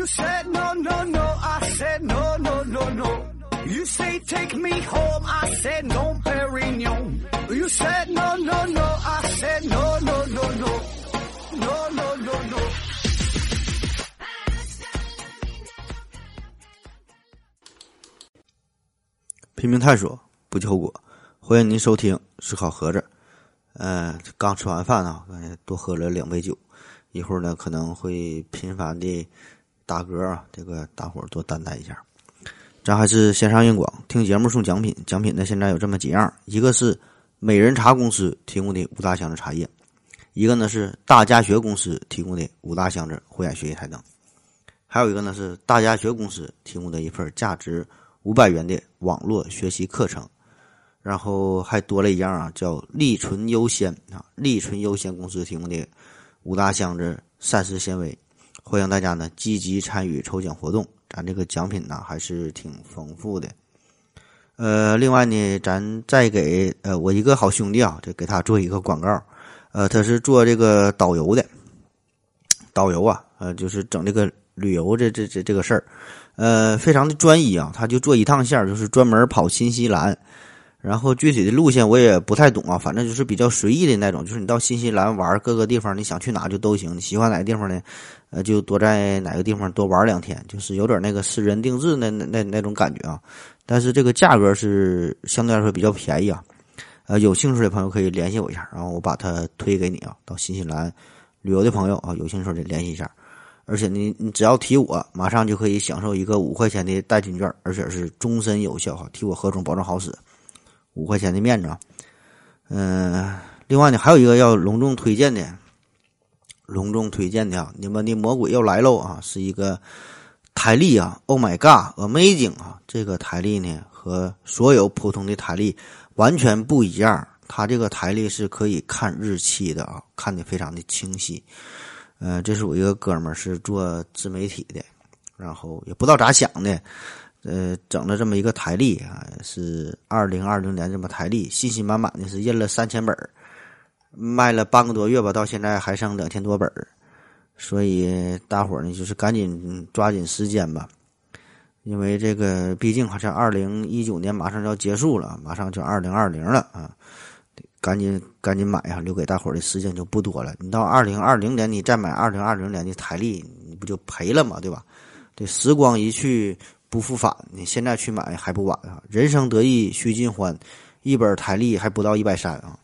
You said no, no, no. I said no, no, no, no. You say take me home. I said no, Perignon. You said no, no, no. I said no, no, no, no. No, no, no, no. 拼命探索，不计后果。欢迎您收听思考盒子。呃，刚吃完饭啊，刚才多喝了两杯酒，一会儿呢可能会频繁的打嗝啊，这个大伙儿多担待一下。咱还是线上硬广，听节目送奖品，奖品呢现在有这么几样，一个是美人茶公司提供的五大箱子茶叶，一个呢是大家学公司提供的五大箱子护眼学习台灯，还有一个呢是大家学公司提供的一份价值五百元的网络学习课程，然后还多了一样啊，叫利纯优先啊，利纯优先公司提供的五大箱子膳食纤维，欢迎大家呢积极参与抽奖活动，咱这个奖品呢还是挺丰富的。呃，另外呢，咱再给呃我一个好兄弟啊，这给他做一个广告，呃，他是做这个导游的，导游啊，呃，就是整这个旅游这这这这个事儿，呃，非常的专一啊，他就做一趟线，就是专门跑新西兰，然后具体的路线我也不太懂啊，反正就是比较随意的那种，就是你到新西兰玩各个地方，你想去哪就都行，你喜欢哪个地方呢，呃，就多在哪个地方多玩两天，就是有点那个私人定制那那那那种感觉啊。但是这个价格是相对来说比较便宜啊，呃，有兴趣的朋友可以联系我一下，然后我把它推给你啊。到新西兰旅游的朋友啊，有兴趣的联系一下。而且你你只要提我，马上就可以享受一个五块钱的代金券，而且是终身有效哈。提我何总保证好使，五块钱的面子啊。嗯，另外呢，还有一个要隆重推荐的，隆重推荐的啊，你们的魔鬼要来喽啊，是一个。台历啊，Oh my God，Amazing 啊！这个台历呢和所有普通的台历完全不一样，它这个台历是可以看日期的啊，看的非常的清晰。呃，这是我一个哥们儿是做自媒体的，然后也不知道咋想的，呃，整了这么一个台历啊，是二零二零年这么台历，信心满满的是印了三千本卖了半个多月吧，到现在还剩两千多本儿。所以大伙儿呢，就是赶紧抓紧时间吧，因为这个毕竟好像二零一九年马上就要结束了，马上就二零二零了啊，赶紧赶紧买啊，留给大伙儿的时间就不多了。你到二零二零年，你再买二零二零年的台历，你不就赔了吗？对吧？这时光一去不复返，你现在去买还不晚啊！人生得意须尽欢，一本台历还不到一百三啊！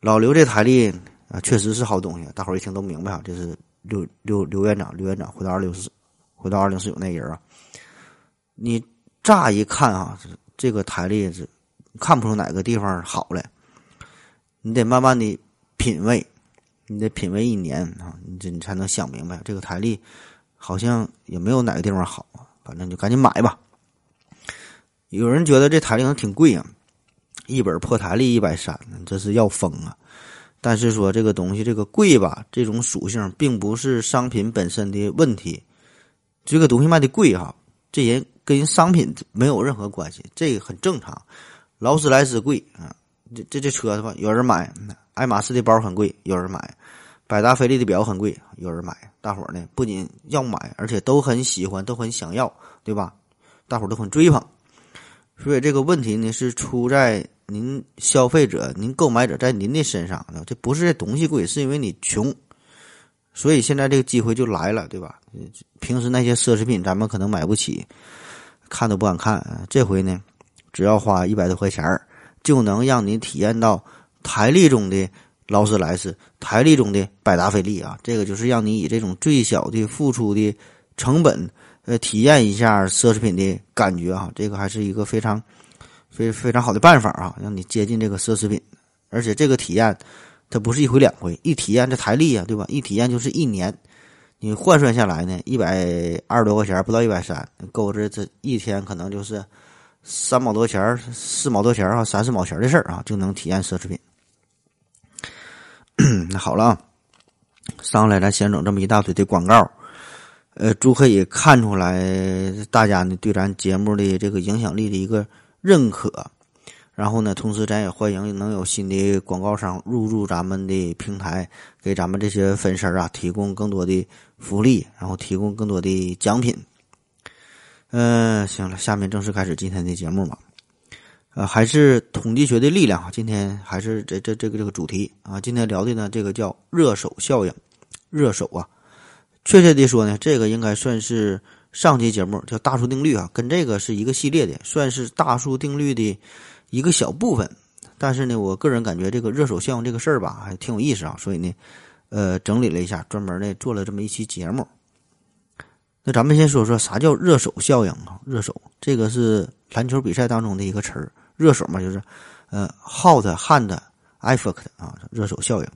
老刘这台历啊，确实是好东西，大伙儿一听都明白啊，这是。刘刘刘院长，刘院长回到二零四，回到二零四九那人啊，你乍一看啊，这个台历是看不出哪个地方好来，你得慢慢的品味，你得品味一年啊，你这你才能想明白这个台历好像也没有哪个地方好啊，反正就赶紧买吧。有人觉得这台历挺贵啊，一本破台历一百三，这是要疯啊！但是说这个东西这个贵吧，这种属性并不是商品本身的问题。这个东西卖的贵哈，这人跟商品没有任何关系，这个很正常。劳斯莱斯贵啊，这这这车子吧，有人买；爱马仕的包很贵，有人买；百达翡丽的表很贵，有人买。大伙儿呢不仅要买，而且都很喜欢，都很想要，对吧？大伙儿都很追捧。所以这个问题呢是出在。您消费者，您购买者在您的身上，这不是这东西贵，是因为你穷，所以现在这个机会就来了，对吧？平时那些奢侈品咱们可能买不起，看都不敢看。这回呢，只要花一百多块钱儿，就能让你体验到台历中的劳斯莱斯，台历中的百达翡丽啊！这个就是让你以这种最小的付出的成本，呃，体验一下奢侈品的感觉啊！这个还是一个非常。非非常好的办法啊，让你接近这个奢侈品，而且这个体验，它不是一回两回，一体验这台历啊，对吧？一体验就是一年，你换算下来呢，一百二十多块钱，不到一百三，够这这一天可能就是三毛多钱四毛多钱啊，三四毛钱的事儿啊，就能体验奢侈品。那好了啊，上来咱先整这么一大堆的广告，呃，就可以看出来大家呢对咱节目的这个影响力的一个。认可，然后呢，同时咱也欢迎能有新的广告商入驻咱们的平台，给咱们这些粉丝啊提供更多的福利，然后提供更多的奖品。嗯，行了，下面正式开始今天的节目吧。呃，还是统计学的力量啊，今天还是这这这个这个主题啊，今天聊的呢，这个叫热手效应。热手啊，确切的说呢，这个应该算是上期节目叫大数定律啊，跟这个是一个系列的，算是大数定律的。一个小部分，但是呢，我个人感觉这个热手效应这个事儿吧，还挺有意思啊，所以呢，呃，整理了一下，专门呢做了这么一期节目。那咱们先说说啥叫热手效应啊？热手这个是篮球比赛当中的一个词儿，热手嘛，就是呃，hot hand effect 啊，热手效应。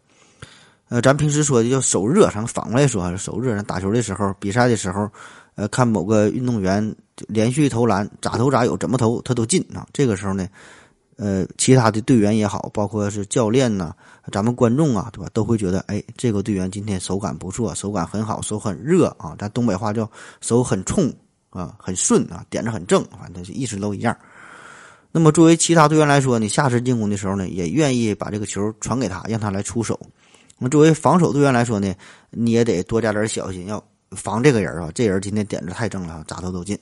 呃，咱平时说的叫手热，咱反过来说，手热，打球的时候，比赛的时候，呃，看某个运动员连续投篮，咋投咋有，怎么投他都进啊。这个时候呢。呃，其他的队员也好，包括是教练呐，咱们观众啊，对吧？都会觉得，哎，这个队员今天手感不错，手感很好，手很热啊。咱东北话叫手很冲啊，很顺啊，点子很正，反正意思都一样。那么作为其他队员来说，你下次进攻的时候呢，也愿意把这个球传给他，让他来出手。那么作为防守队员来说呢，你也得多加点小心，要防这个人啊。这人今天点子太正了，咋投都进。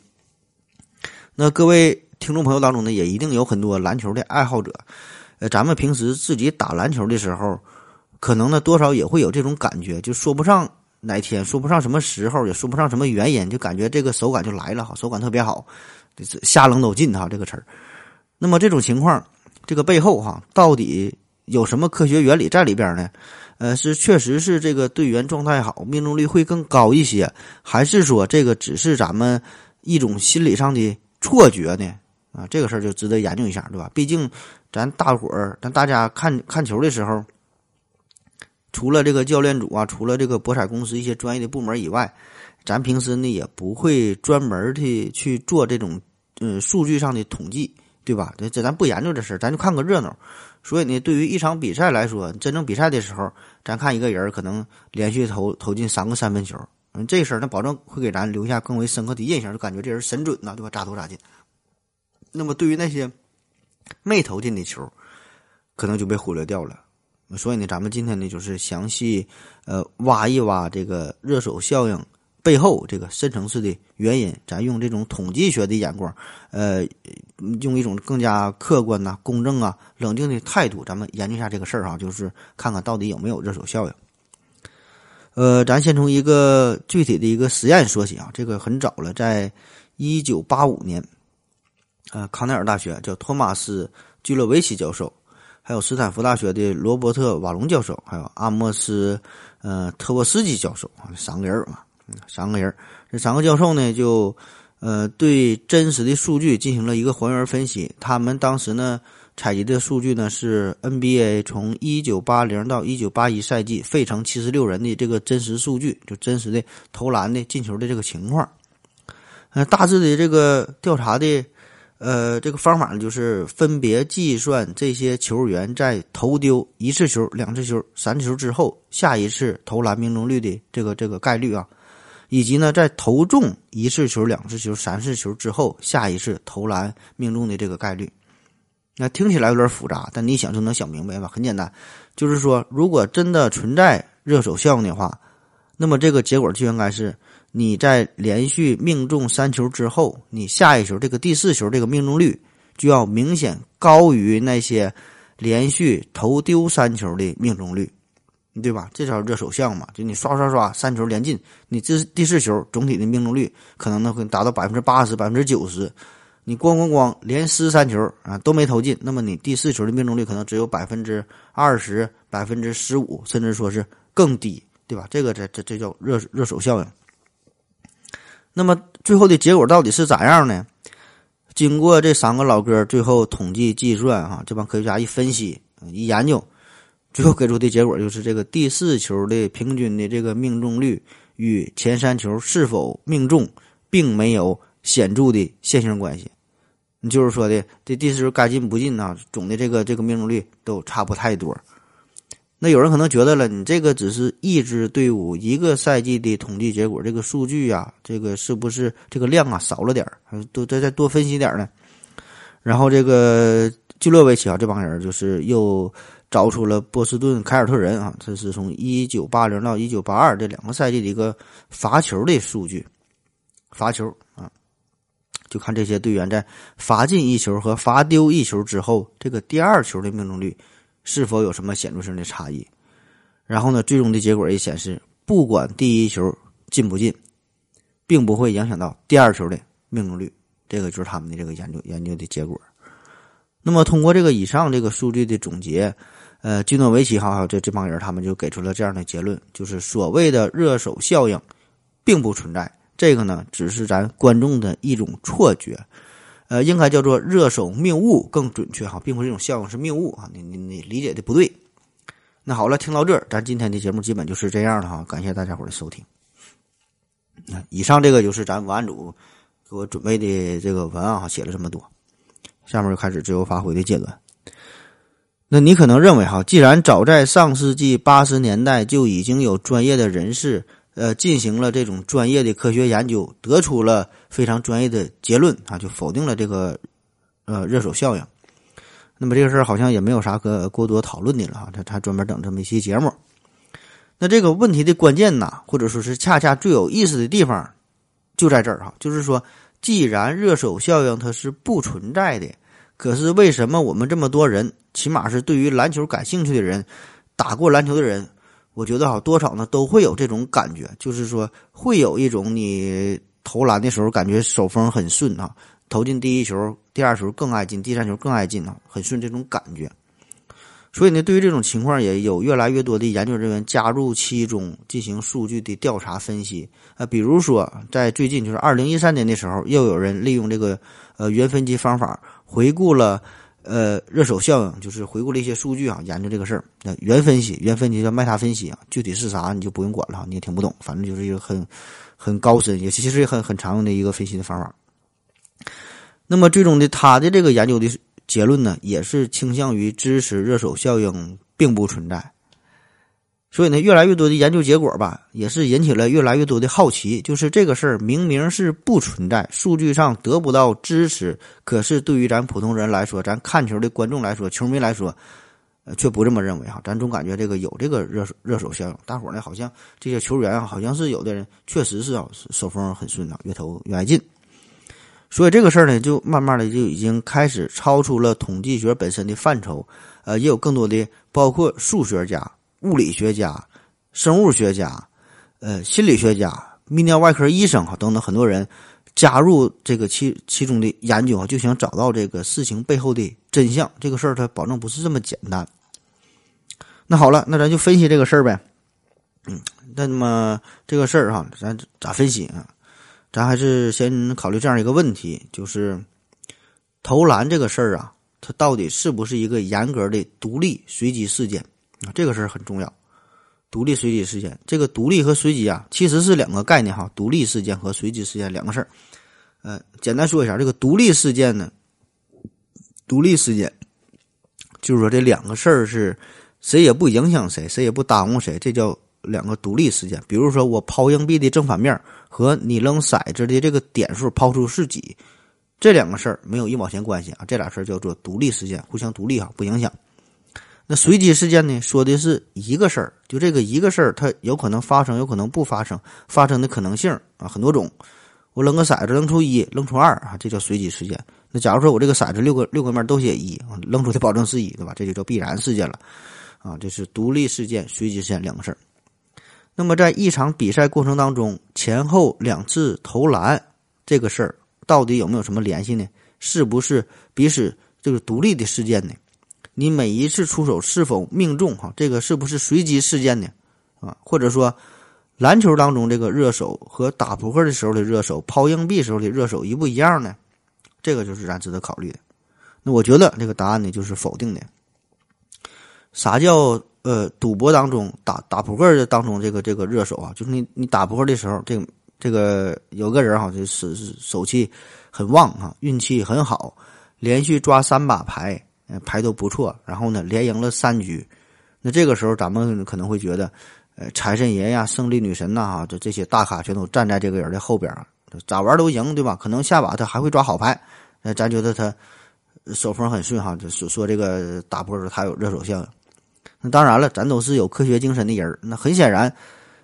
那各位。听众朋友当中呢，也一定有很多篮球的爱好者。呃，咱们平时自己打篮球的时候，可能呢多少也会有这种感觉，就说不上哪天，说不上什么时候，也说不上什么原因，就感觉这个手感就来了哈，手感特别好，瞎扔都进哈这个词儿。那么这种情况，这个背后哈，到底有什么科学原理在里边呢？呃，是确实是这个队员状态好，命中率会更高一些，还是说这个只是咱们一种心理上的错觉呢？啊，这个事儿就值得研究一下，对吧？毕竟，咱大伙儿，咱大家看看球的时候，除了这个教练组啊，除了这个博彩公司一些专业的部门以外，咱平时呢也不会专门的去做这种嗯数据上的统计，对吧？这这咱不研究这事儿，咱就看个热闹。所以呢，对于一场比赛来说，真正比赛的时候，咱看一个人可能连续投投进三个三分球，嗯，这事儿那保证会给咱留下更为深刻的印象，就感觉这人神准呐，对吧？咋投咋进。那么，对于那些没投进的球，可能就被忽略掉了。所以呢，咱们今天呢，就是详细呃挖一挖这个热手效应背后这个深层次的原因。咱用这种统计学的眼光，呃，用一种更加客观呐、公正啊、冷静的态度，咱们研究一下这个事儿哈，就是看看到底有没有热手效应。呃，咱先从一个具体的一个实验说起啊，这个很早了，在一九八五年。呃，康奈尔大学叫托马斯·居洛维奇教授，还有斯坦福大学的罗伯特·瓦隆教授，还有阿莫斯·呃特沃斯基教授啊，三个人嘛，三个人。这三个教授呢，就呃对真实的数据进行了一个还原分析。他们当时呢采集的数据呢是 NBA 从1980到1981赛季费城七十六人的这个真实数据，就真实的投篮的进球的这个情况。呃，大致的这个调查的。呃，这个方法呢，就是分别计算这些球员在投丢一次球、两次球、三次球之后，下一次投篮命中率的这个这个概率啊，以及呢，在投中一次球、两次球、三次球之后，下一次投篮命中的这个概率。那听起来有点复杂，但你想就能想明白吧？很简单，就是说，如果真的存在热手效应的话，那么这个结果就应该是。你在连续命中三球之后，你下一球这个第四球这个命中率就要明显高于那些连续投丢三球的命中率，对吧？这叫热手项嘛？就你刷刷刷三球连进，你这第四球总体的命中率可能能会达到百分之八十、百分之九十。你咣咣咣连失三球啊都没投进，那么你第四球的命中率可能只有百分之二十、百分之十五，甚至说是更低，对吧？这个这这这叫热热手效应。那么最后的结果到底是咋样呢？经过这三个老哥最后统计计算，哈，这帮科学家一分析一研究，最后给出的结果就是这个第四球的平均的这个命中率与前三球是否命中并没有显著的线性关系。你就是说的这第四球该进不进啊，总的这个这个命中率都差不太多。那有人可能觉得了，你这个只是一支队伍一个赛季的统计结果，这个数据啊，这个是不是这个量啊少了点儿？多再再多分析点儿呢？然后这个基洛维奇啊，这帮人就是又找出了波士顿凯尔特人啊，这是从一九八零到一九八二这两个赛季的一个罚球的数据，罚球啊，就看这些队员在罚进一球和罚丢一球之后，这个第二球的命中率是否有什么显著性的差异。然后呢，最终的结果也显示，不管第一球进不进，并不会影响到第二球的命中率。这个就是他们的这个研究研究的结果。那么，通过这个以上这个数据的总结，呃，基诺维奇哈这这帮人他们就给出了这样的结论：，就是所谓的热手效应并不存在，这个呢只是咱观众的一种错觉，呃，应该叫做热手命误更准确哈，并不是这种效应是命误啊，你你你理解的不对。那好了，听到这，咱今天的节目基本就是这样了哈，感谢大家伙的收听。那以上这个就是咱文案组给我准备的这个文案哈，写了这么多，下面就开始自由发挥的阶段。那你可能认为哈，既然早在上世纪八十年代就已经有专业的人士呃进行了这种专业的科学研究，得出了非常专业的结论啊，就否定了这个呃热手效应。那么这个事儿好像也没有啥可过多讨论的了哈，他他专门整这么一期节目。那这个问题的关键呐，或者说是恰恰最有意思的地方，就在这儿哈，就是说，既然热手效应它是不存在的，可是为什么我们这么多人，起码是对于篮球感兴趣的人，打过篮球的人，我觉得哈多少呢都会有这种感觉，就是说会有一种你投篮的时候感觉手风很顺啊。投进第一球，第二球更爱进，第三球更爱进啊，很顺这种感觉。所以呢，对于这种情况，也有越来越多的研究人员加入其中进行数据的调查分析。啊，比如说在最近，就是二零一三年的时候，又有人利用这个呃原分级方法回顾了呃热手效应，就是回顾了一些数据啊，研究这个事儿。那原分析，原分析叫麦塔分析啊，具体是啥你就不用管了，你也听不懂，反正就是一个很很高深，也其实也很很常用的一个分析的方法。那么最终的他的这个研究的结论呢，也是倾向于支持热手效应并不存在。所以呢，越来越多的研究结果吧，也是引起了越来越多的好奇。就是这个事儿明明是不存在，数据上得不到支持，可是对于咱普通人来说，咱看球的观众来说，球迷来说，呃，却不这么认为哈。咱总感觉这个有这个热热手效应，大伙儿呢好像这些球员啊，好像是有的人确实是啊手风很顺啊，越投越爱进。所以这个事儿呢，就慢慢的就已经开始超出了统计学本身的范畴，呃，也有更多的包括数学家、物理学家、生物学家、呃，心理学家、泌尿外科医生哈等等很多人加入这个其其中的研究啊，就想找到这个事情背后的真相。这个事儿它保证不是这么简单。那好了，那咱就分析这个事儿呗。嗯，那么这个事儿哈，咱咋分析啊？咱还是先考虑这样一个问题，就是投篮这个事儿啊，它到底是不是一个严格的独立随机事件啊？这个事儿很重要。独立随机事件，这个独立和随机啊，其实是两个概念哈。独立事件和随机事件两个事儿。呃，简单说一下，这个独立事件呢，独立事件就是说这两个事儿是谁也不影响谁，谁也不耽误谁，这叫两个独立事件。比如说我抛硬币的正反面。和你扔骰子的这个点数抛出是几，这两个事儿没有一毛钱关系啊！这俩事儿叫做独立事件，互相独立哈，不影响。那随机事件呢，说的是一个事儿，就这个一个事儿，它有可能发生，有可能不发生，发生的可能性啊很多种。我扔个骰子，扔出一，扔出二啊，这叫随机事件。那假如说我这个骰子六个六个面都写一啊，扔出的保证是一，对吧？这就叫必然事件了啊，这是独立事件、随机事件两个事儿。那么，在一场比赛过程当中，前后两次投篮这个事儿，到底有没有什么联系呢？是不是彼此这个独立的事件呢？你每一次出手是否命中？哈，这个是不是随机事件呢？啊，或者说，篮球当中这个热手和打扑克的时候的热手、抛硬币时候的热手一不一样呢？这个就是咱值得考虑的。那我觉得这个答案呢，就是否定的。啥叫？呃，赌博当中打打扑克的当中，这个这个热手啊，就是你你打扑克的时候，这个这个有个人哈，就是手气很旺啊，运气很好，连续抓三把牌，牌都不错，然后呢连赢了三局。那这个时候咱们可能会觉得，呃，财神爷呀、胜利女神呐，哈，这这些大咖全都站在这个人的后边，咋玩都赢，对吧？可能下把他还会抓好牌，那咱觉得他手风很顺哈，就说说这个打扑克他有热手效应。那当然了，咱都是有科学精神的人那很显然，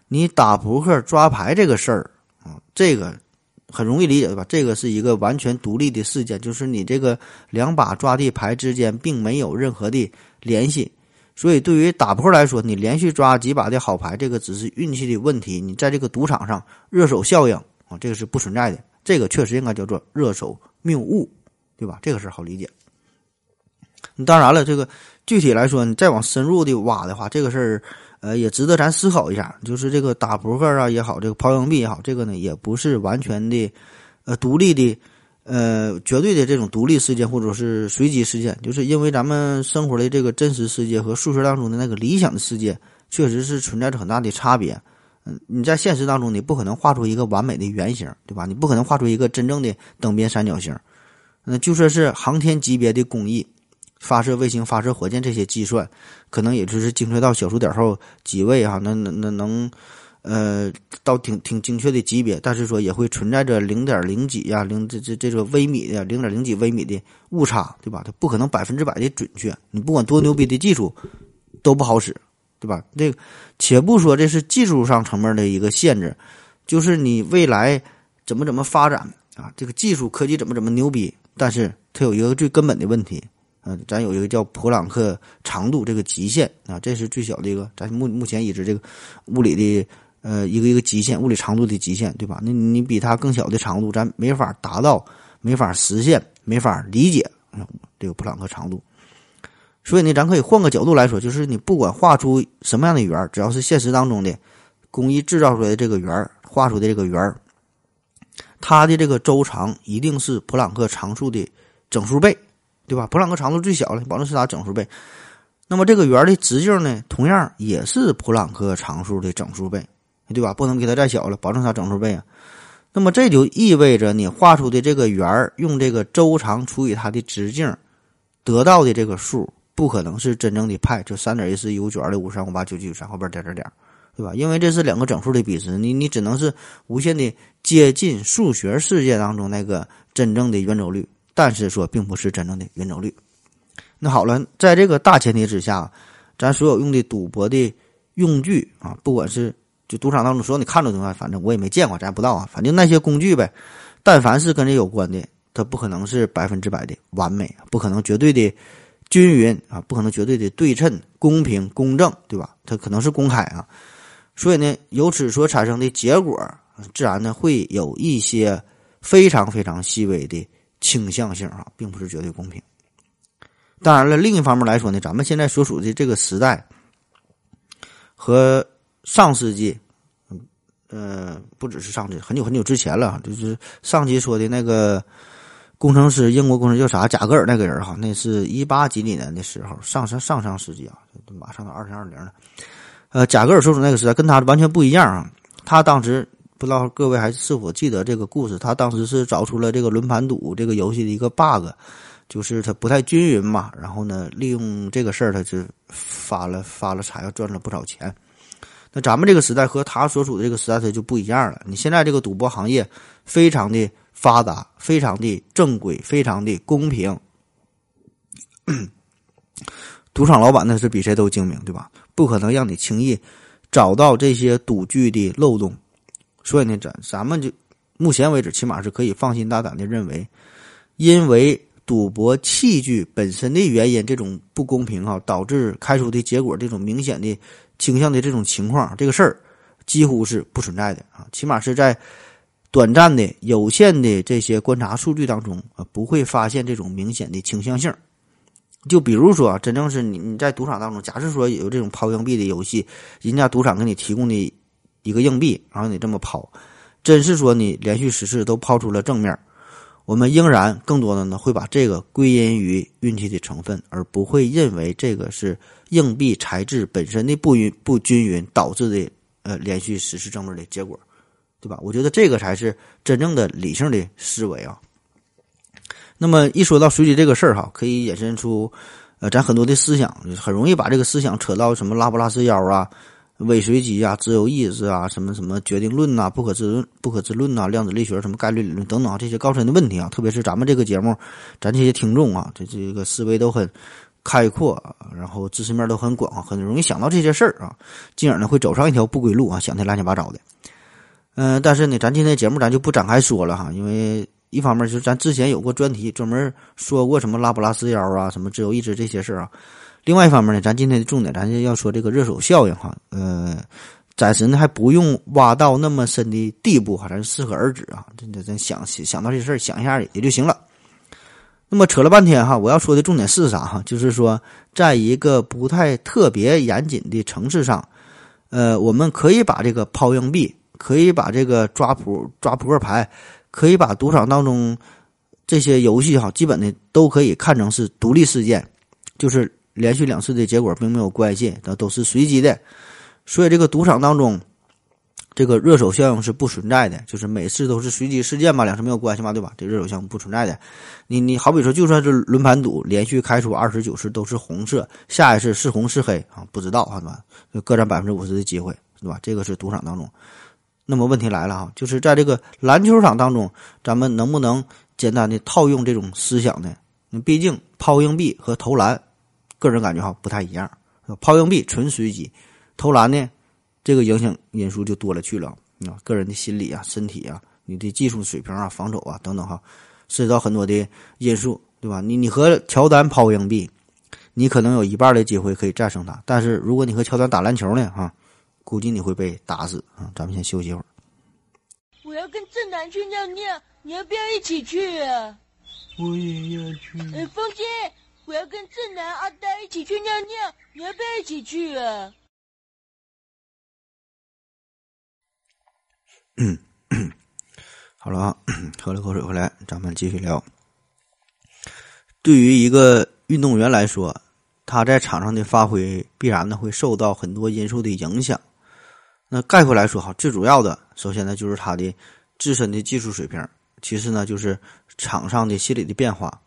你打扑克抓牌这个事儿啊，这个很容易理解对吧？这个是一个完全独立的事件，就是你这个两把抓地牌之间并没有任何的联系。所以，对于打扑来说，你连续抓几把的好牌，这个只是运气的问题。你在这个赌场上热手效应啊，这个是不存在的。这个确实应该叫做热手谬误，对吧？这个事好理解。当然了，这个具体来说，你再往深入的挖的话，这个事儿呃也值得咱思考一下。就是这个打扑克啊也好，这个抛硬币也好，这个呢也不是完全的呃独立的。呃，绝对的这种独立事件或者是随机事件，就是因为咱们生活的这个真实世界和数学当中的那个理想的世界，确实是存在着很大的差别。嗯，你在现实当中，你不可能画出一个完美的圆形，对吧？你不可能画出一个真正的等边三角形。那就说是航天级别的工艺，发射卫星、发射火箭这些计算，可能也就是精确到小数点后几位啊，那那那能。呃，到挺挺精确的级别，但是说也会存在着零点零几呀，零这这这个微米的零点零几微米的误差，对吧？它不可能百分之百的准确。你不管多牛逼的技术，都不好使，对吧？这个且不说这是技术上层面的一个限制，就是你未来怎么怎么发展啊，这个技术科技怎么怎么牛逼，但是它有一个最根本的问题，嗯，咱有一个叫普朗克长度这个极限啊，这是最小的一个，咱目目前已知这个物理的。呃，一个一个极限，物理长度的极限，对吧？那你比它更小的长度，咱没法达到，没法实现，没法理解这个普朗克长度。所以呢，咱可以换个角度来说，就是你不管画出什么样的圆只要是现实当中的工艺制造出来的这个圆画出的这个圆它的这个周长一定是普朗克常数的整数倍，对吧？普朗克长度最小了，保证是它整数倍。那么这个圆的直径呢，同样也是普朗克常数的整数倍。对吧？不能给它再小了，保证它整数倍啊。那么这就意味着你画出的这个圆，用这个周长除以它的直径，得到的这个数不可能是真正的派，就三点一四一五九二六五三五八九九三后边点点点，对吧？因为这是两个整数的比值，你你只能是无限的接近数学世界当中那个真正的圆周率，但是说并不是真正的圆周率。那好了，在这个大前提之下，咱所有用的赌博的用具啊，不管是就赌场当中，所有你看着的东西，反正我也没见过，咱不知道啊。反正那些工具呗，但凡是跟这有关的，它不可能是百分之百的完美，不可能绝对的均匀啊，不可能绝对的对称、公平、公正，对吧？它可能是公开啊。所以呢，由此所产生的结果，自然呢会有一些非常非常细微的倾向性啊，并不是绝对公平。当然了，另一方面来说呢，咱们现在所处的这个时代和上世纪。呃，不只是上集，很久很久之前了，就是上期说的那个工程师，英国工程师叫啥？贾格尔那个人哈，那是一八几几年的时候，上上上上世纪啊，马上到二零二零了。呃，贾格尔所处那个时代跟他完全不一样啊。他当时不知道各位还是否记得这个故事？他当时是找出了这个轮盘赌这个游戏的一个 bug，就是它不太均匀嘛。然后呢，利用这个事儿，他就发了发了财，赚了不少钱。那咱们这个时代和他所处的这个时代它就不一样了。你现在这个赌博行业非常的发达，非常的正规，非常的公平。赌场老板那是比谁都精明，对吧？不可能让你轻易找到这些赌具的漏洞。所以呢，咱咱们就目前为止，起码是可以放心大胆的认为，因为赌博器具本身的原因，这种不公平啊，导致开出的结果这种明显的。倾向的这种情况，这个事儿几乎是不存在的啊，起码是在短暂的、有限的这些观察数据当中啊，不会发现这种明显的倾向性。就比如说，真正是你你在赌场当中，假设说有这种抛硬币的游戏，人家赌场给你提供的一个硬币，然后你这么抛，真是说你连续十次都抛出了正面，我们仍然更多的呢会把这个归因于运气的成分，而不会认为这个是。硬币材质本身的不匀不均匀导致的呃连续十次正面的结果，对吧？我觉得这个才是真正的理性的思维啊。那么一说到随机这个事儿哈，可以衍生出呃咱很多的思想，很容易把这个思想扯到什么拉不拉斯腰啊、伪随机啊、自由意志啊、什么什么决定论呐、不可知论、不可知论呐、量子力学、什么概率理论等等啊，这些高深的问题啊，特别是咱们这个节目，咱这些听众啊，这这个思维都很开阔，然后知识面都很广，很容易想到这些事儿啊，进而呢会走上一条不归路啊，想的乱七八糟的。嗯，但是呢，咱今天节目咱就不展开说了哈，因为一方面就是咱之前有过专题专门说过什么拉普拉斯妖啊、什么自由意志这些事儿啊。另外一方面呢，咱今天的重点，咱就要说这个热手效应哈。呃，暂时呢还不用挖到那么深的地步哈，咱适可而止啊。真的，咱想想到这事儿，想一下也就行了。那么扯了半天哈，我要说的重点是啥哈？就是说，在一个不太特别严谨的城市上，呃，我们可以把这个抛硬币，可以把这个抓扑抓扑克牌，可以把赌场当中这些游戏哈，基本的都可以看成是独立事件，就是。连续两次的结果并没有关系，那都是随机的，所以这个赌场当中，这个热手效应是不存在的，就是每次都是随机事件嘛，两次没有关系嘛，对吧？这热手效应不存在的。你你好比说，就算是轮盘赌，连续开出二十九次都是红色，下一次是红是黑啊？不知道啊，对吧？各占百分之五十的机会，对吧？这个是赌场当中。那么问题来了哈，就是在这个篮球场当中，咱们能不能简单的套用这种思想呢？你毕竟抛硬币和投篮。个人感觉哈不太一样，抛硬币纯随机，投篮呢，这个影响因素就多了去了啊，个人的心理啊、身体啊、你的技术水平啊、防守啊等等哈，涉及到很多的因素，对吧？你你和乔丹抛硬币，你可能有一半的机会可以战胜他，但是如果你和乔丹打篮球呢，哈，估计你会被打死啊。咱们先休息一会儿。我要跟正南去尿尿，你要不要一起去啊？我也要去。哎，风姐。我要跟正南、阿呆一起去尿尿，你要不要一起去啊？嗯，好了啊，喝了口水回来，咱们继续聊。对于一个运动员来说，他在场上的发挥必然呢会受到很多因素的影响。那概括来说哈，最主要的，首先呢就是他的自身的技术水平，其次呢就是场上的心理的变化。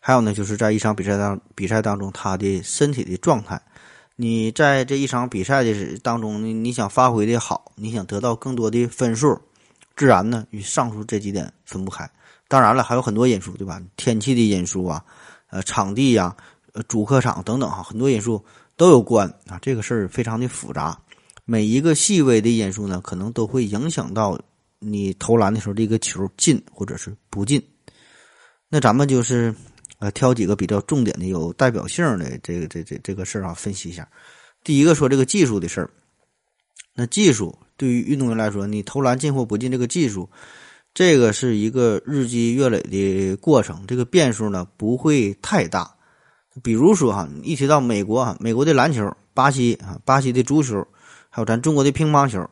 还有呢，就是在一场比赛当比赛当中，他的身体的状态。你在这一场比赛的当中，你你想发挥的好，你想得到更多的分数，自然呢与上述这几点分不开。当然了，还有很多因素，对吧？天气的因素啊，呃，场地呀，呃，主客场等等哈，很多因素都有关啊。这个事儿非常的复杂，每一个细微的因素呢，可能都会影响到你投篮的时候这个球进或者是不进。那咱们就是。呃，挑几个比较重点的、有代表性的这个、这、这、这个事儿啊，分析一下。第一个说这个技术的事儿。那技术对于运动员来说，你投篮进或不进，这个技术，这个是一个日积月累的过程，这个变数呢不会太大。比如说哈，一提到美国啊，美国的篮球、巴西啊、巴西的足球，还有咱中国的乒乓球，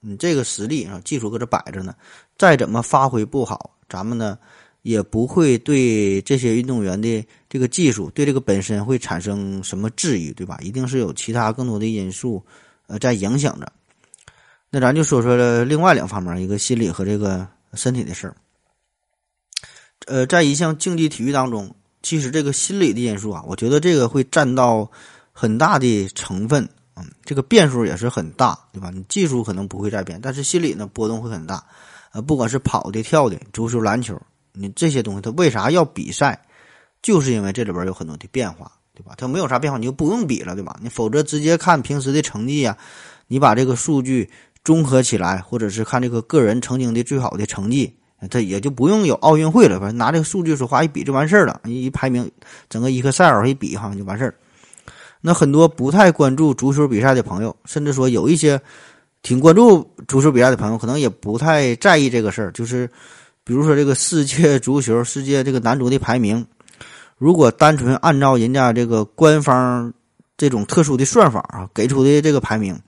你这个实力啊，技术搁这摆着呢，再怎么发挥不好，咱们呢？也不会对这些运动员的这个技术，对这个本身会产生什么质疑，对吧？一定是有其他更多的因素，呃，在影响着。那咱就说说另外两方面，一个心理和这个身体的事儿。呃，在一项竞技体育当中，其实这个心理的因素啊，我觉得这个会占到很大的成分，嗯，这个变数也是很大，对吧？你技术可能不会再变，但是心理呢波动会很大，呃，不管是跑的、跳的、足球、篮球。你这些东西，它为啥要比赛？就是因为这里边有很多的变化，对吧？它没有啥变化，你就不用比了，对吧？你否则直接看平时的成绩呀，你把这个数据综合起来，或者是看这个个人曾经的最好的成绩，它也就不用有奥运会了，反正拿这个数据说话一比就完事儿了。一排名，整个一个赛尔一比哈就完事儿。那很多不太关注足球比赛的朋友，甚至说有一些挺关注足球比赛的朋友，可能也不太在意这个事儿，就是。比如说这个世界足球，世界这个男足的排名，如果单纯按照人家这个官方这种特殊的算法啊给出的这个排名，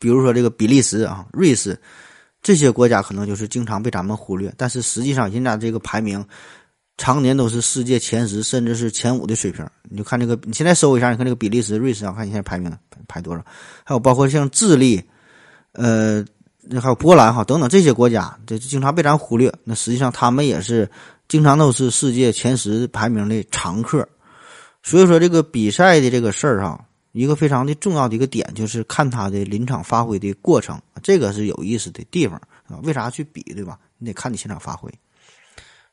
比如说这个比利时啊、瑞士这些国家，可能就是经常被咱们忽略。但是实际上，人家这个排名常年都是世界前十，甚至是前五的水平。你就看这个，你现在搜一下，你看这个比利时、瑞士啊，看你现在排名排多少？还有包括像智利，呃。那还有波兰哈等等这些国家，这经常被咱忽略。那实际上他们也是经常都是世界前十排名的常客。所以说这个比赛的这个事儿哈，一个非常的重要的一个点就是看他的临场发挥的过程，这个是有意思的地方啊。为啥去比，对吧？你得看你现场发挥。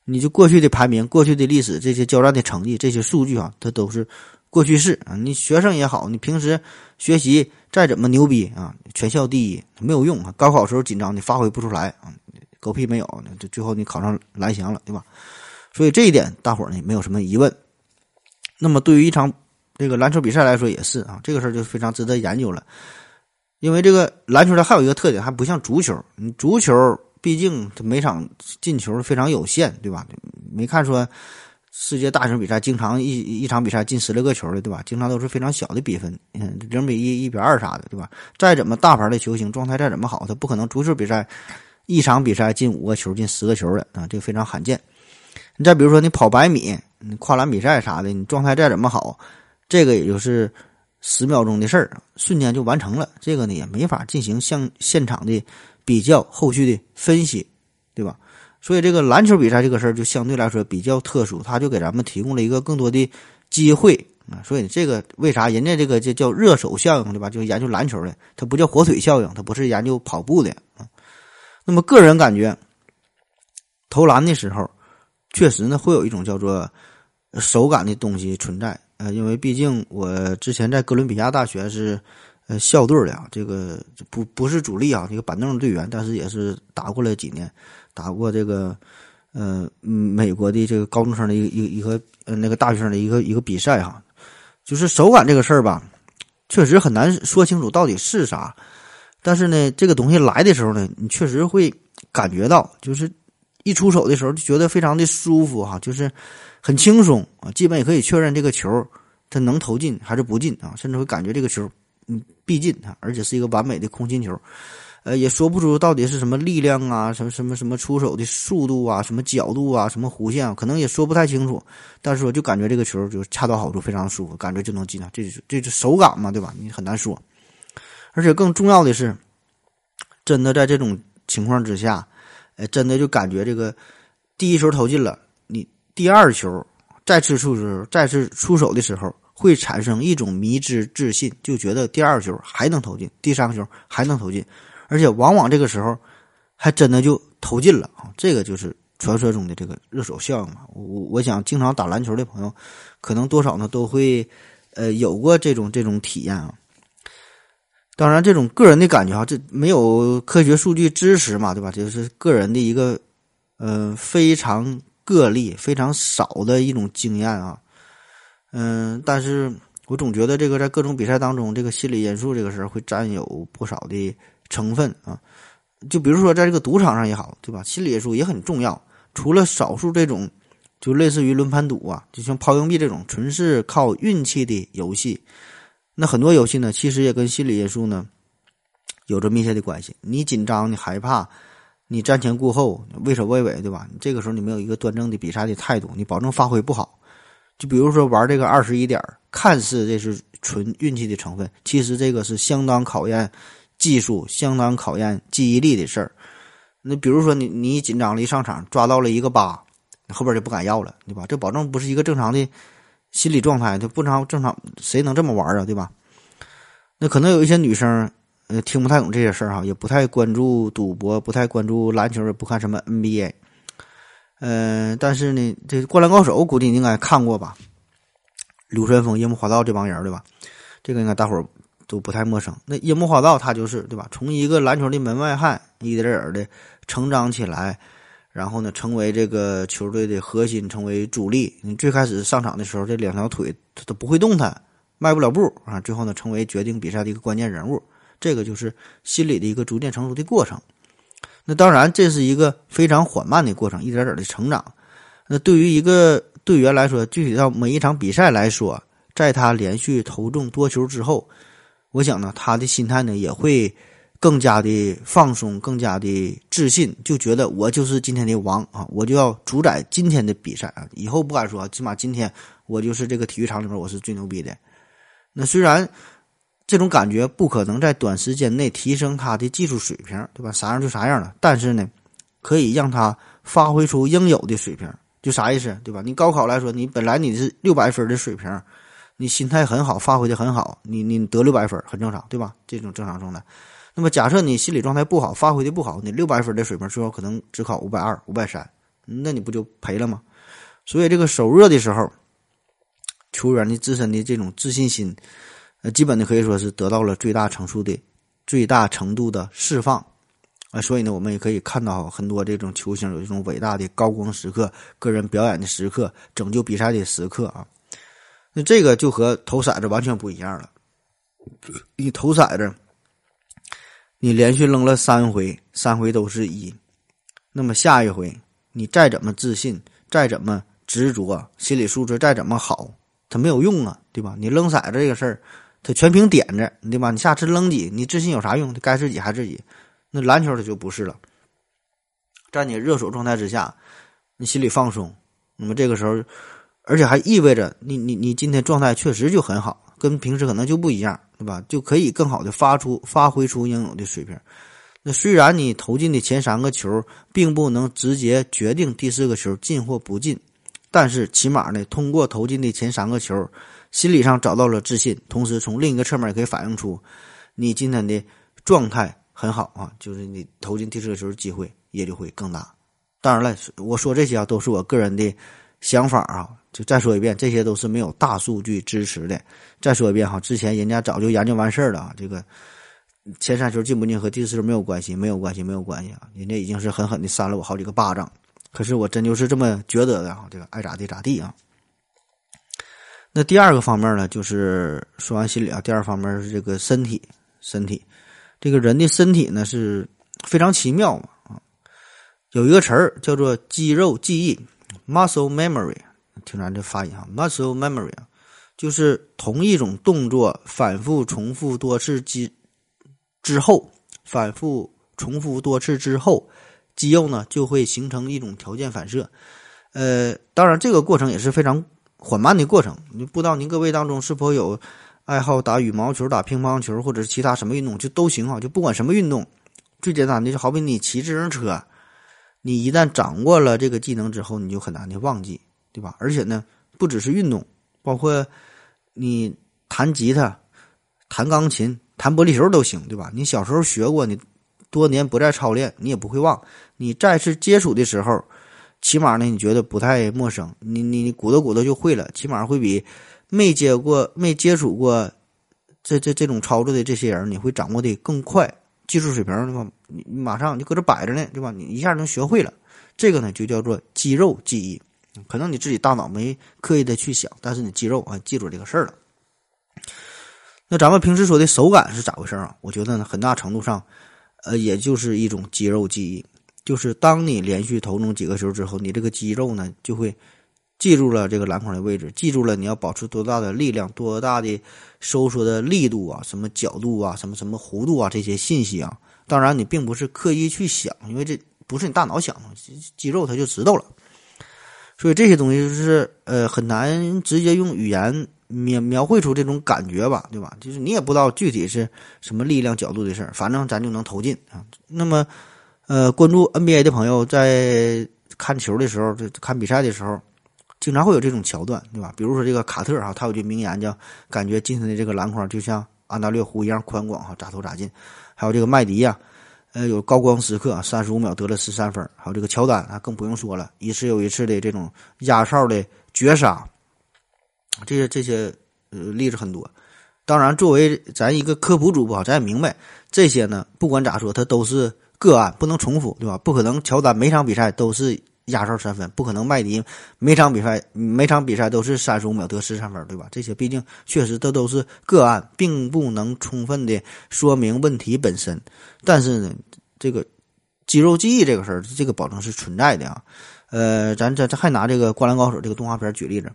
你就过去的排名、过去的历史、这些交战的成绩、这些数据啊，它都是过去式啊。你学生也好，你平时学习再怎么牛逼啊，全校第一没有用啊。高考时候紧张，你发挥不出来啊，狗屁没有，就最后你考上蓝翔了，对吧？所以这一点大伙儿呢没有什么疑问。那么对于一场这个篮球比赛来说也是啊，这个事儿就非常值得研究了。因为这个篮球它还有一个特点，还不像足球，你足球。毕竟他每场进球非常有限，对吧？没看说世界大型比赛经常一一场比赛进十来个球的，对吧？经常都是非常小的比分，嗯，零比一、一比二啥的，对吧？再怎么大牌的球星，状态再怎么好，他不可能足球比赛一场比赛进五个球、进十个球的啊，这个非常罕见。你再比如说你跑百米、你跨栏比赛啥的，你状态再怎么好，这个也就是十秒钟的事儿，瞬间就完成了，这个呢也没法进行像现场的。比较后续的分析，对吧？所以这个篮球比赛这个事儿就相对来说比较特殊，它就给咱们提供了一个更多的机会啊。所以这个为啥人家这个就叫热手效应，对吧？就研究篮球的，它不叫火腿效应，它不是研究跑步的啊。那么个人感觉，投篮的时候确实呢会有一种叫做手感的东西存在呃，因为毕竟我之前在哥伦比亚大学是。呃，校队的啊，这个不不是主力啊，这个板凳队员，但是也是打过了几年，打过这个，呃，美国的这个高中生的一个一个一个呃那个大学生的一个一个比赛哈，就是手感这个事儿吧，确实很难说清楚到底是啥，但是呢，这个东西来的时候呢，你确实会感觉到，就是一出手的时候就觉得非常的舒服哈，就是很轻松啊，基本也可以确认这个球它能投进还是不进啊，甚至会感觉这个球。嗯，必进啊，而且是一个完美的空心球，呃，也说不出到底是什么力量啊，什么什么什么出手的速度啊，什么角度啊，什么弧线啊，可能也说不太清楚。但是我就感觉这个球就恰到好处，非常舒服，感觉就能进啊，这是这是手感嘛，对吧？你很难说。而且更重要的是，真的在这种情况之下，呃，真的就感觉这个第一球投进了，你第二球再次出手，再次出手的时候。会产生一种迷之自信，就觉得第二球还能投进，第三个球还能投进，而且往往这个时候还真的就投进了啊！这个就是传说中的这个热手效应嘛。我我想，经常打篮球的朋友，可能多少呢都会呃有过这种这种体验啊。当然，这种个人的感觉啊，这没有科学数据支持嘛，对吧？就是个人的一个呃非常个例、非常少的一种经验啊。嗯，但是我总觉得这个在各种比赛当中，这个心理因素这个事儿会占有不少的成分啊。就比如说在这个赌场上也好，对吧？心理因素也很重要。除了少数这种，就类似于轮盘赌啊，就像抛硬币这种纯是靠运气的游戏，那很多游戏呢，其实也跟心理因素呢有着密切的关系。你紧张，你害怕，你瞻前顾后，畏首畏尾，对吧？你这个时候你没有一个端正的比赛的态度，你保证发挥不好。就比如说玩这个二十一点，看似这是纯运气的成分，其实这个是相当考验技术、相当考验记忆力的事儿。那比如说你你紧张了一上场抓到了一个八，后边就不敢要了，对吧？这保证不是一个正常的心理状态，就不常正常，谁能这么玩啊？对吧？那可能有一些女生呃听不太懂这些事儿哈，也不太关注赌博，不太关注篮球，也不看什么 NBA。呃，但是呢，这《灌篮高手》估计你应该看过吧？流川枫、樱木花道这帮人，对吧？这个应该大伙儿都不太陌生。那樱木花道他就是，对吧？从一个篮球的门外汉，一点点的成长起来，然后呢，成为这个球队的核心，成为主力。你最开始上场的时候，这两条腿他都不会动弹，迈不了步啊。最后呢，成为决定比赛的一个关键人物。这个就是心理的一个逐渐成熟的过程。那当然，这是一个非常缓慢的过程，一点点的成长。那对于一个队员来说，具体到每一场比赛来说，在他连续投中多球之后，我想呢，他的心态呢也会更加的放松，更加的自信，就觉得我就是今天的王啊，我就要主宰今天的比赛啊，以后不敢说，起码今天我就是这个体育场里面我是最牛逼的。那虽然。这种感觉不可能在短时间内提升他的技术水平，对吧？啥样就啥样了。但是呢，可以让他发挥出应有的水平。就啥意思，对吧？你高考来说，你本来你是六百分的水平，你心态很好，发挥的很好，你你得六百分很正常，对吧？这种正常状态。那么假设你心理状态不好，发挥的不好，你六百分的水平最后可能只考五百二、五百三，那你不就赔了吗？所以这个手热的时候，球员的自身的这种自信心，呃，基本的可以说是得到了最大程度的、最大程度的释放。啊，所以呢，我们也可以看到很多这种球星有这种伟大的高光时刻、个人表演的时刻、拯救比赛的时刻啊。那这个就和投骰子完全不一样了。你投骰子，你连续扔了三回，三回都是一，那么下一回你再怎么自信，再怎么执着，心理素质再怎么好，它没有用啊，对吧？你扔骰子这个事儿，它全凭点子，对吧？你下次扔几，你自信有啥用？该自己还自己。那篮球它就不是了，在你热手状态之下，你心里放松，那么这个时候，而且还意味着你你你今天状态确实就很好，跟平时可能就不一样，对吧？就可以更好的发出发挥出应有的水平。那虽然你投进的前三个球并不能直接决定第四个球进或不进，但是起码呢，通过投进的前三个球，心理上找到了自信，同时从另一个侧面也可以反映出你今天的状态。很好啊，就是你投进第四个球机会也就会更大。当然了，我说这些啊都是我个人的想法啊。就再说一遍，这些都是没有大数据支持的。再说一遍哈，之前人家早就研究完事儿了啊。这个前三球进不进和第四球没有关系，没有关系，没有关系啊。人家已经是狠狠的扇了我好几个巴掌。可是我真就是这么觉得的啊。这个爱咋地咋地啊。那第二个方面呢，就是说完心理啊，第二方面是这个身体，身体。这个人的身体呢是非常奇妙嘛啊，有一个词儿叫做肌肉记忆 （muscle memory），听咱这发音啊，muscle memory 啊，就是同一种动作反复重复多次之之后，反复重复多次之后，肌肉呢就会形成一种条件反射。呃，当然这个过程也是非常缓慢的过程。你不知道您各位当中是否有？爱好打羽毛球、打乒乓球，或者是其他什么运动，就都行啊。就不管什么运动，最简单的就好比你骑自行车，你一旦掌握了这个技能之后，你就很难的忘记，对吧？而且呢，不只是运动，包括你弹吉他、弹钢琴、弹玻璃球都行，对吧？你小时候学过，你多年不再操练，你也不会忘。你再次接触的时候，起码呢，你觉得不太陌生，你你你鼓捣鼓捣就会了，起码会比。没接过、没接触过这这这种操作的这些人，你会掌握的更快，技术水平对吧？你马上就搁这摆着呢，对吧？你一下能学会了，这个呢就叫做肌肉记忆。可能你自己大脑没刻意的去想，但是你肌肉啊记住这个事儿了。那咱们平时说的手感是咋回事啊？我觉得呢，很大程度上，呃，也就是一种肌肉记忆，就是当你连续投中几个球之后，你这个肌肉呢就会。记住了这个篮筐的位置，记住了你要保持多大的力量、多大的收缩的力度啊，什么角度啊，什么什么弧度啊，这些信息啊。当然，你并不是刻意去想，因为这不是你大脑想的，肌肉它就知道了。所以这些东西就是呃很难直接用语言描描绘出这种感觉吧，对吧？就是你也不知道具体是什么力量、角度的事儿，反正咱就能投进啊。那么，呃，关注 NBA 的朋友在看球的时候，这看比赛的时候。经常会有这种桥段，对吧？比如说这个卡特哈，他有句名言叫“感觉今天的这个篮筐就像安大略湖一样宽广哈，咋投咋进”。还有这个麦迪呀，呃，有高光时刻，三十五秒得了十三分。还有这个乔丹啊，更不用说了，一次又一次的这种压哨的绝杀，这些这些呃例子很多。当然，作为咱一个科普主播，咱也明白这些呢，不管咋说，它都是个案，不能重复，对吧？不可能乔丹每场比赛都是。压哨三分不可能，麦迪每场比赛每场比赛都是三十五秒得十三分，对吧？这些毕竟确实这都是个案，并不能充分的说明问题本身。但是呢，这个肌肉记忆这个事儿，这个保证是存在的啊。呃，咱咱咱还拿这个《灌篮高手》这个动画片举例子，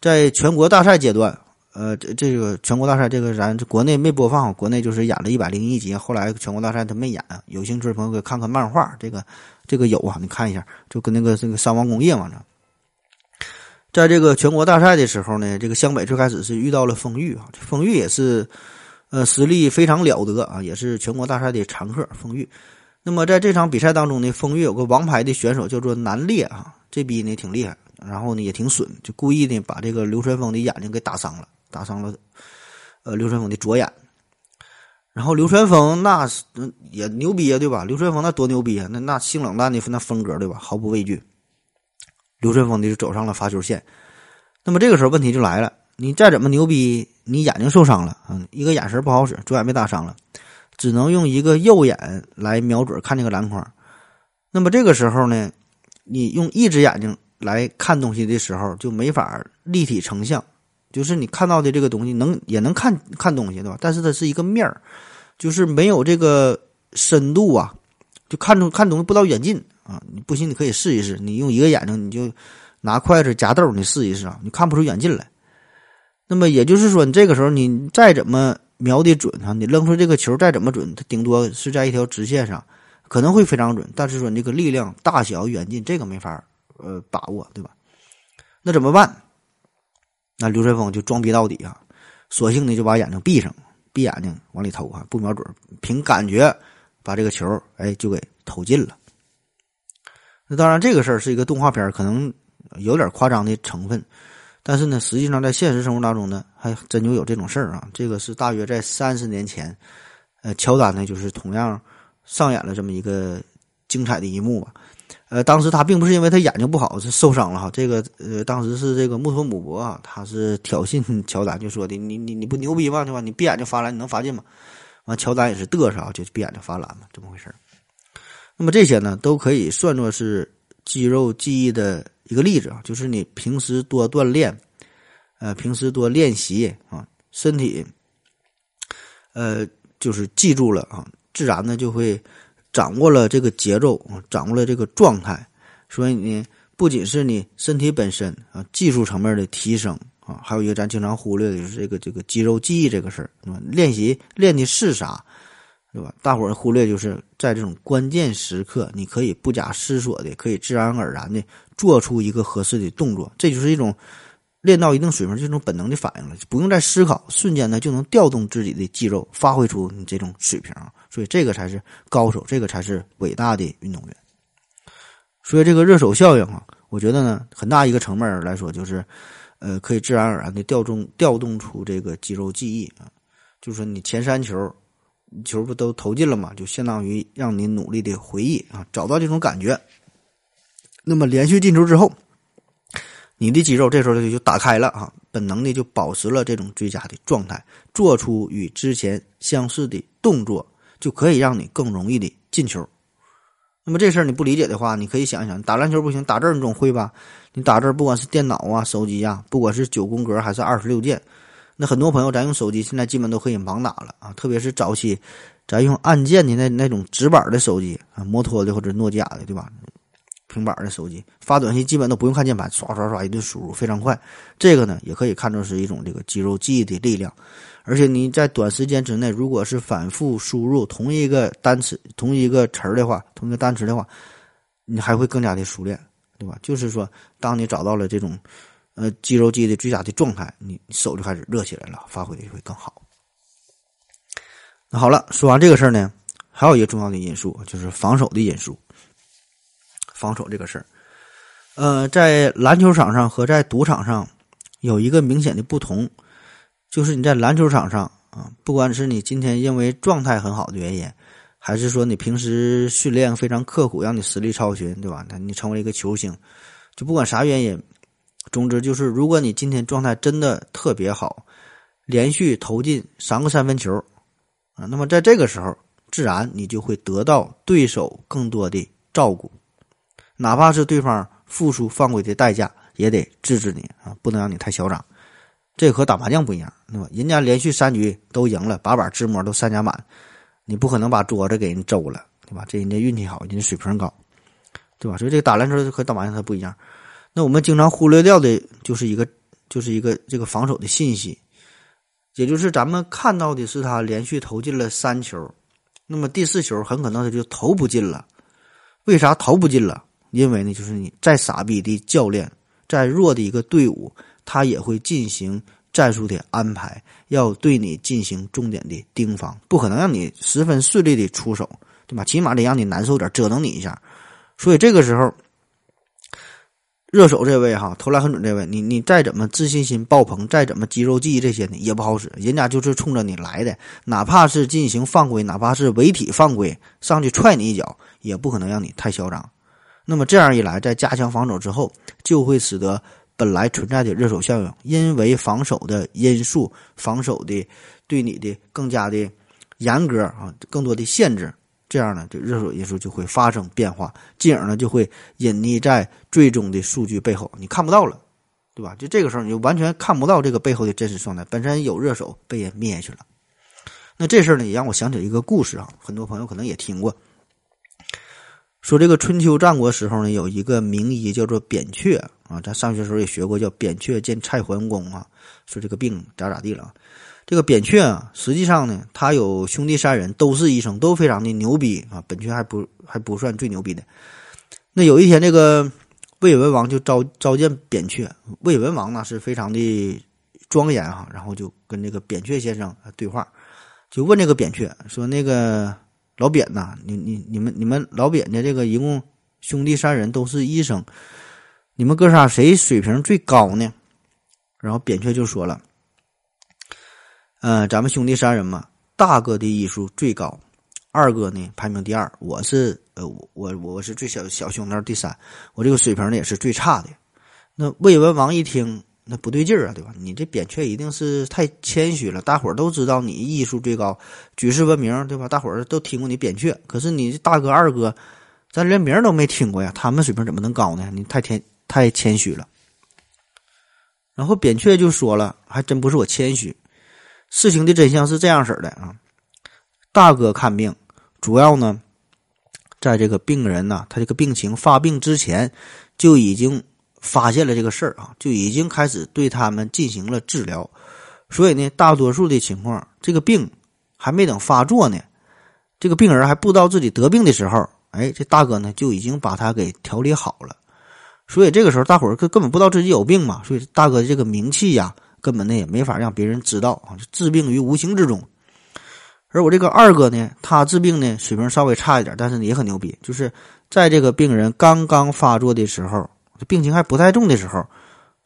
在全国大赛阶段，呃，这这个全国大赛这个咱国内没播放，国内就是演了一百零一集，后来全国大赛他没演。有兴趣的朋友可以看看漫画，这个。这个有啊，你看一下，就跟那个这个三王工业嘛，在这个全国大赛的时候呢，这个湘北最开始是遇到了丰裕啊，丰裕也是，呃，实力非常了得啊，也是全国大赛的常客。丰裕，那么在这场比赛当中呢，丰裕有个王牌的选手叫做南烈啊，这逼呢挺厉害，然后呢也挺损，就故意呢把这个流川枫的眼睛给打伤了，打伤了，呃，流川枫的左眼。然后流川枫那是也牛逼啊，对吧？流川枫那多牛逼啊，那那性冷淡的那风格，对吧？毫不畏惧。流川枫的就走上了罚球线。那么这个时候问题就来了，你再怎么牛逼，你眼睛受伤了啊，一个眼神不好使，左眼被打伤了，只能用一个右眼来瞄准看这个篮筐。那么这个时候呢，你用一只眼睛来看东西的时候，就没法立体成像。就是你看到的这个东西能也能看看东西，对吧？但是它是一个面儿，就是没有这个深度啊，就看出看东西不到远近啊。你不信你可以试一试，你用一个眼睛你就拿筷子夹豆，你试一试啊，你看不出远近来。那么也就是说，你这个时候你再怎么瞄的准啊，你扔出这个球再怎么准，它顶多是在一条直线上，可能会非常准，但是说你这个力量大小远近这个没法呃把握，对吧？那怎么办？那刘春峰就装逼到底啊，索性呢就把眼睛闭上，闭眼睛往里投啊，不瞄准，凭感觉把这个球哎就给投进了。那当然这个事儿是一个动画片，可能有点夸张的成分，但是呢，实际上在现实生活当中呢，还真就有这种事儿啊。这个是大约在三十年前，呃，乔丹呢就是同样上演了这么一个精彩的一幕吧。呃，当时他并不是因为他眼睛不好是受伤了哈，这个呃，当时是这个穆托姆博啊，他是挑衅乔丹，就说的你你你不牛逼吗？对吧？你闭眼睛罚篮，你能罚进吗？完，乔丹也是嘚瑟啊，就闭眼睛罚篮嘛，这么回事那么这些呢，都可以算作是肌肉记忆的一个例子啊，就是你平时多锻炼，呃，平时多练习啊，身体，呃，就是记住了啊，自然呢就会。掌握了这个节奏，掌握了这个状态，所以呢，不仅是你身体本身啊，技术层面的提升啊，还有一个咱经常忽略的就是这个这个肌肉记忆这个事儿，对吧？练习练的是啥，对吧？大伙儿忽略就是在这种关键时刻，你可以不假思索的，可以自然而然的做出一个合适的动作，这就是一种练到一定水平这种本能的反应了，不用再思考，瞬间呢就能调动自己的肌肉，发挥出你这种水平。所以这个才是高手，这个才是伟大的运动员。所以这个热手效应啊，我觉得呢，很大一个层面来说，就是呃，可以自然而然的调动调动出这个肌肉记忆啊。就是说你前三球球不都投进了嘛，就相当于让你努力的回忆啊，找到这种感觉。那么连续进球之后，你的肌肉这时候就就打开了啊，本能的就保持了这种最佳的状态，做出与之前相似的动作。就可以让你更容易的进球。那么这事儿你不理解的话，你可以想一想，打篮球不行，打字你总会吧？你打字不管是电脑啊、手机啊，不管是九宫格还是二十六键，那很多朋友咱用手机现在基本都可以盲打了啊。特别是早期咱用按键的那那种直板的手机啊，摩托的或者诺基亚的，对吧？平板的手机发短信基本都不用看键盘，刷刷刷一顿输入，非常快。这个呢，也可以看作是一种这个肌肉记忆的力量。而且你在短时间之内，如果是反复输入同一个单词、同一个词儿的话，同一个单词的话，你还会更加的熟练，对吧？就是说，当你找到了这种，呃，肌肉记忆的最佳的状态，你手就开始热起来了，发挥的就会更好。那好了，说完这个事儿呢，还有一个重要的因素，就是防守的因素。防守这个事儿，呃，在篮球场上和在赌场上有一个明显的不同。就是你在篮球场上啊，不管是你今天因为状态很好的原因，还是说你平时训练非常刻苦，让你实力超群，对吧？你成为一个球星，就不管啥原因，总之就是，如果你今天状态真的特别好，连续投进三个三分球啊，那么在这个时候，自然你就会得到对手更多的照顾，哪怕是对方付出犯规的代价，也得制止你啊，不能让你太嚣张。这和打麻将不一样，对吧？人家连续三局都赢了，把把芝麻都三家满，你不可能把桌子给人周了，对吧？这人家运气好，人家水平高，对吧？所以这个打篮球和打麻将它不一样。那我们经常忽略掉的就是一个，就是一个这个防守的信息，也就是咱们看到的是他连续投进了三球，那么第四球很可能他就投不进了。为啥投不进了？因为呢，就是你再傻逼的教练，再弱的一个队伍。他也会进行战术的安排，要对你进行重点的盯防，不可能让你十分顺利的出手，对吧？起码得让你难受点，折腾你一下。所以这个时候，热手这位哈，投篮很准这位，你你再怎么自信心爆棚，再怎么肌肉记忆这些呢，也不好使。人家就是冲着你来的，哪怕是进行犯规，哪怕是违体犯规，上去踹你一脚，也不可能让你太嚣张。那么这样一来，在加强防守之后，就会使得本来存在的热手效应，因为防守的因素，防守的对你的更加的严格啊，更多的限制。这样呢，就热手因素就会发生变化，进而呢就会隐匿在最终的数据背后，你看不到了，对吧？就这个时候你就完全看不到这个背后的真实状态，本身有热手被人灭去了。那这事儿呢，也让我想起一个故事啊，很多朋友可能也听过，说这个春秋战国时候呢，有一个名医叫做扁鹊啊，咱上学时候也学过，叫扁鹊见蔡桓公啊，说这个病咋咋地了。这个扁鹊啊，实际上呢，他有兄弟三人，都是医生，都非常的牛逼啊。扁鹊还不还不算最牛逼的。那有一天，这个魏文王就召召见扁鹊。魏文王呢是非常的庄严哈，然后就跟这个扁鹊先生对话，就问这个扁鹊说：“那个老扁呐，你你你们你们老扁家这个一共兄弟三人都是医生，你们哥仨谁水平最高呢？”然后扁鹊就说了。嗯，咱们兄弟三人嘛，大哥的医术最高，二哥呢排名第二，我是呃我我我是最小小兄弟第三，我这个水平呢也是最差的。那魏文王一听，那不对劲儿啊，对吧？你这扁鹊一定是太谦虚了，大伙儿都知道你医术最高，举世闻名，对吧？大伙儿都听过你扁鹊，可是你这大哥二哥，咱连名都没听过呀，他们水平怎么能高呢？你太谦太谦虚了。然后扁鹊就说了，还真不是我谦虚。事情的真相是这样式的啊，大哥看病，主要呢，在这个病人呢，他这个病情发病之前，就已经发现了这个事儿啊，就已经开始对他们进行了治疗，所以呢，大多数的情况，这个病还没等发作呢，这个病人还不知道自己得病的时候，哎，这大哥呢就已经把他给调理好了，所以这个时候大伙儿根根本不知道自己有病嘛，所以大哥这个名气呀。根本呢也没法让别人知道啊，治病于无形之中。而我这个二哥呢，他治病呢水平稍微差一点，但是也很牛逼。就是在这个病人刚刚发作的时候，病情还不太重的时候，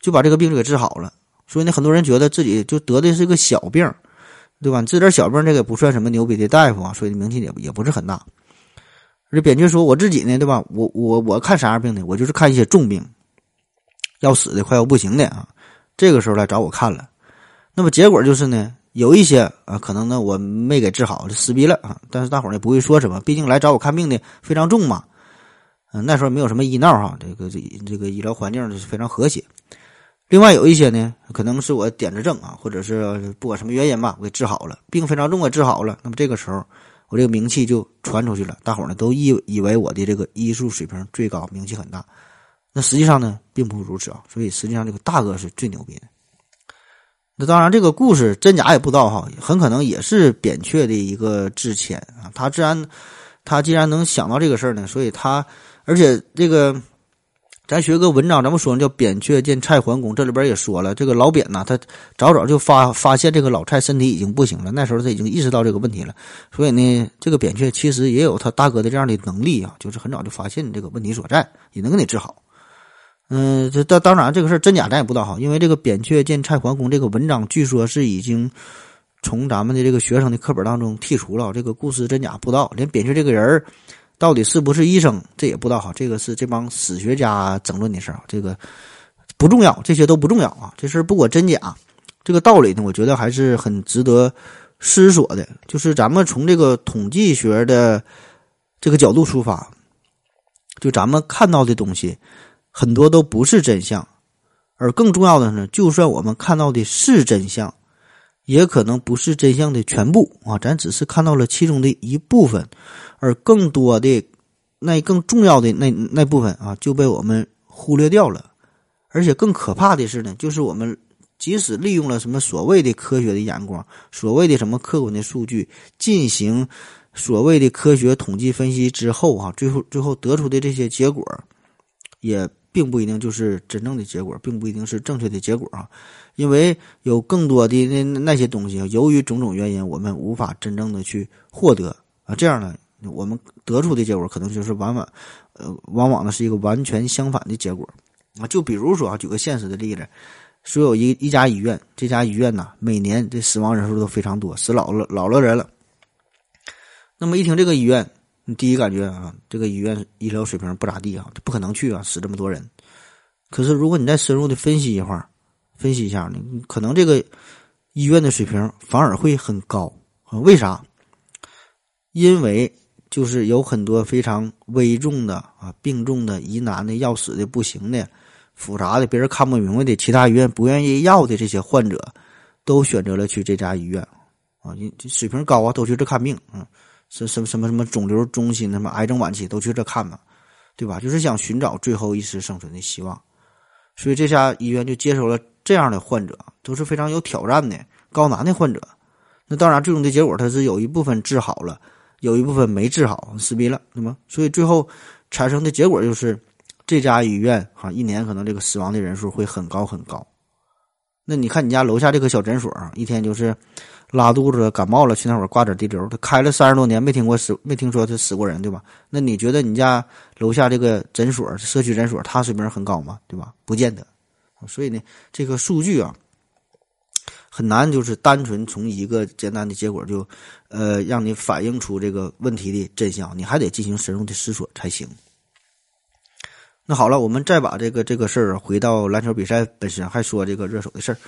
就把这个病就给治好了。所以呢，很多人觉得自己就得的是个小病，对吧？治点小病这个不算什么牛逼的大夫啊，所以名气也也不是很大。这扁鹊说：“我自己呢，对吧？我我我看啥样病呢？我就是看一些重病，要死的快要不行的啊。”这个时候来找我看了，那么结果就是呢，有一些啊，可能呢我没给治好，就死逼了啊。但是大伙儿也不会说什么，毕竟来找我看病的非常重嘛。嗯，那时候没有什么医闹哈，这个这这个医疗环境是非常和谐。另外有一些呢，可能是我点子正啊，或者是不管什么原因吧，我给治好了，病非常重，我治好了。那么这个时候，我这个名气就传出去了，大伙呢都以以为我的这个医术水平最高，名气很大。那实际上呢，并不如此啊，所以实际上这个大哥是最牛逼的。那当然，这个故事真假也不知道哈，很可能也是扁鹊的一个智签啊。他自然，他既然能想到这个事儿呢，所以他，而且这个，咱学个文章，咱们说叫扁鹊见蔡桓公，这里边也说了，这个老扁呐，他早早就发发现这个老蔡身体已经不行了，那时候他已经意识到这个问题了，所以呢，这个扁鹊其实也有他大哥的这样的能力啊，就是很早就发现这个问题所在，也能给你治好。嗯，这当当然，这个事真假咱也不知道哈，因为这个扁鹊见蔡桓公这个文章，据说是已经从咱们的这个学生的课本当中剔除了。这个故事真假不知道，连扁鹊这个人到底是不是医生，这也不知道哈。这个是这帮史学家争论的事儿啊，这个不重要，这些都不重要啊。这事儿不管真假，这个道理呢，我觉得还是很值得思索的。就是咱们从这个统计学的这个角度出发，就咱们看到的东西。很多都不是真相，而更重要的呢，就算我们看到的是真相，也可能不是真相的全部啊！咱只是看到了其中的一部分，而更多的那更重要的那那部分啊，就被我们忽略掉了。而且更可怕的是呢，就是我们即使利用了什么所谓的科学的眼光，所谓的什么客观的数据进行所谓的科学统计分析之后啊，最后最后得出的这些结果，也。并不一定就是真正的结果，并不一定是正确的结果啊，因为有更多的那那些东西，由于种种原因，我们无法真正的去获得啊，这样呢，我们得出的结果可能就是往往，呃，往往呢是一个完全相反的结果。啊。就比如说啊，举个现实的例子，说有一一家医院，这家医院呐，每年这死亡人数都非常多，死老了老了人了。那么一听这个医院，你第一感觉啊，这个医院医疗水平不咋地啊，这不可能去啊，死这么多人。可是如果你再深入的分析一会儿，分析一下你，可能这个医院的水平反而会很高啊？为啥？因为就是有很多非常危重的啊、病重的、疑难的、要死的、不行的、复杂的、别人看不明白的、其他医院不愿意要的这些患者，都选择了去这家医院啊，因水平高啊，都去这看病啊，什什么什么什么肿瘤中心、什么癌症晚期都去这看嘛，对吧？就是想寻找最后一丝生存的希望，所以这家医院就接收了这样的患者，都是非常有挑战的、高难的患者。那当然，最终的结果他是有一部分治好了。有一部分没治好，死逼了，对吗？所以最后产生的结果就是，这家医院哈，一年可能这个死亡的人数会很高很高。那你看你家楼下这个小诊所啊，一天就是拉肚子、感冒了，去那会儿挂点滴流。他开了三十多年，没听过死，没听说他死过人，对吧？那你觉得你家楼下这个诊所、社区诊所，他水平很高吗？对吧？不见得。所以呢，这个数据啊。很难，就是单纯从一个简单的结果就，呃，让你反映出这个问题的真相，你还得进行深入的思索才行。那好了，我们再把这个这个事儿回到篮球比赛本身，还说这个热手的事儿。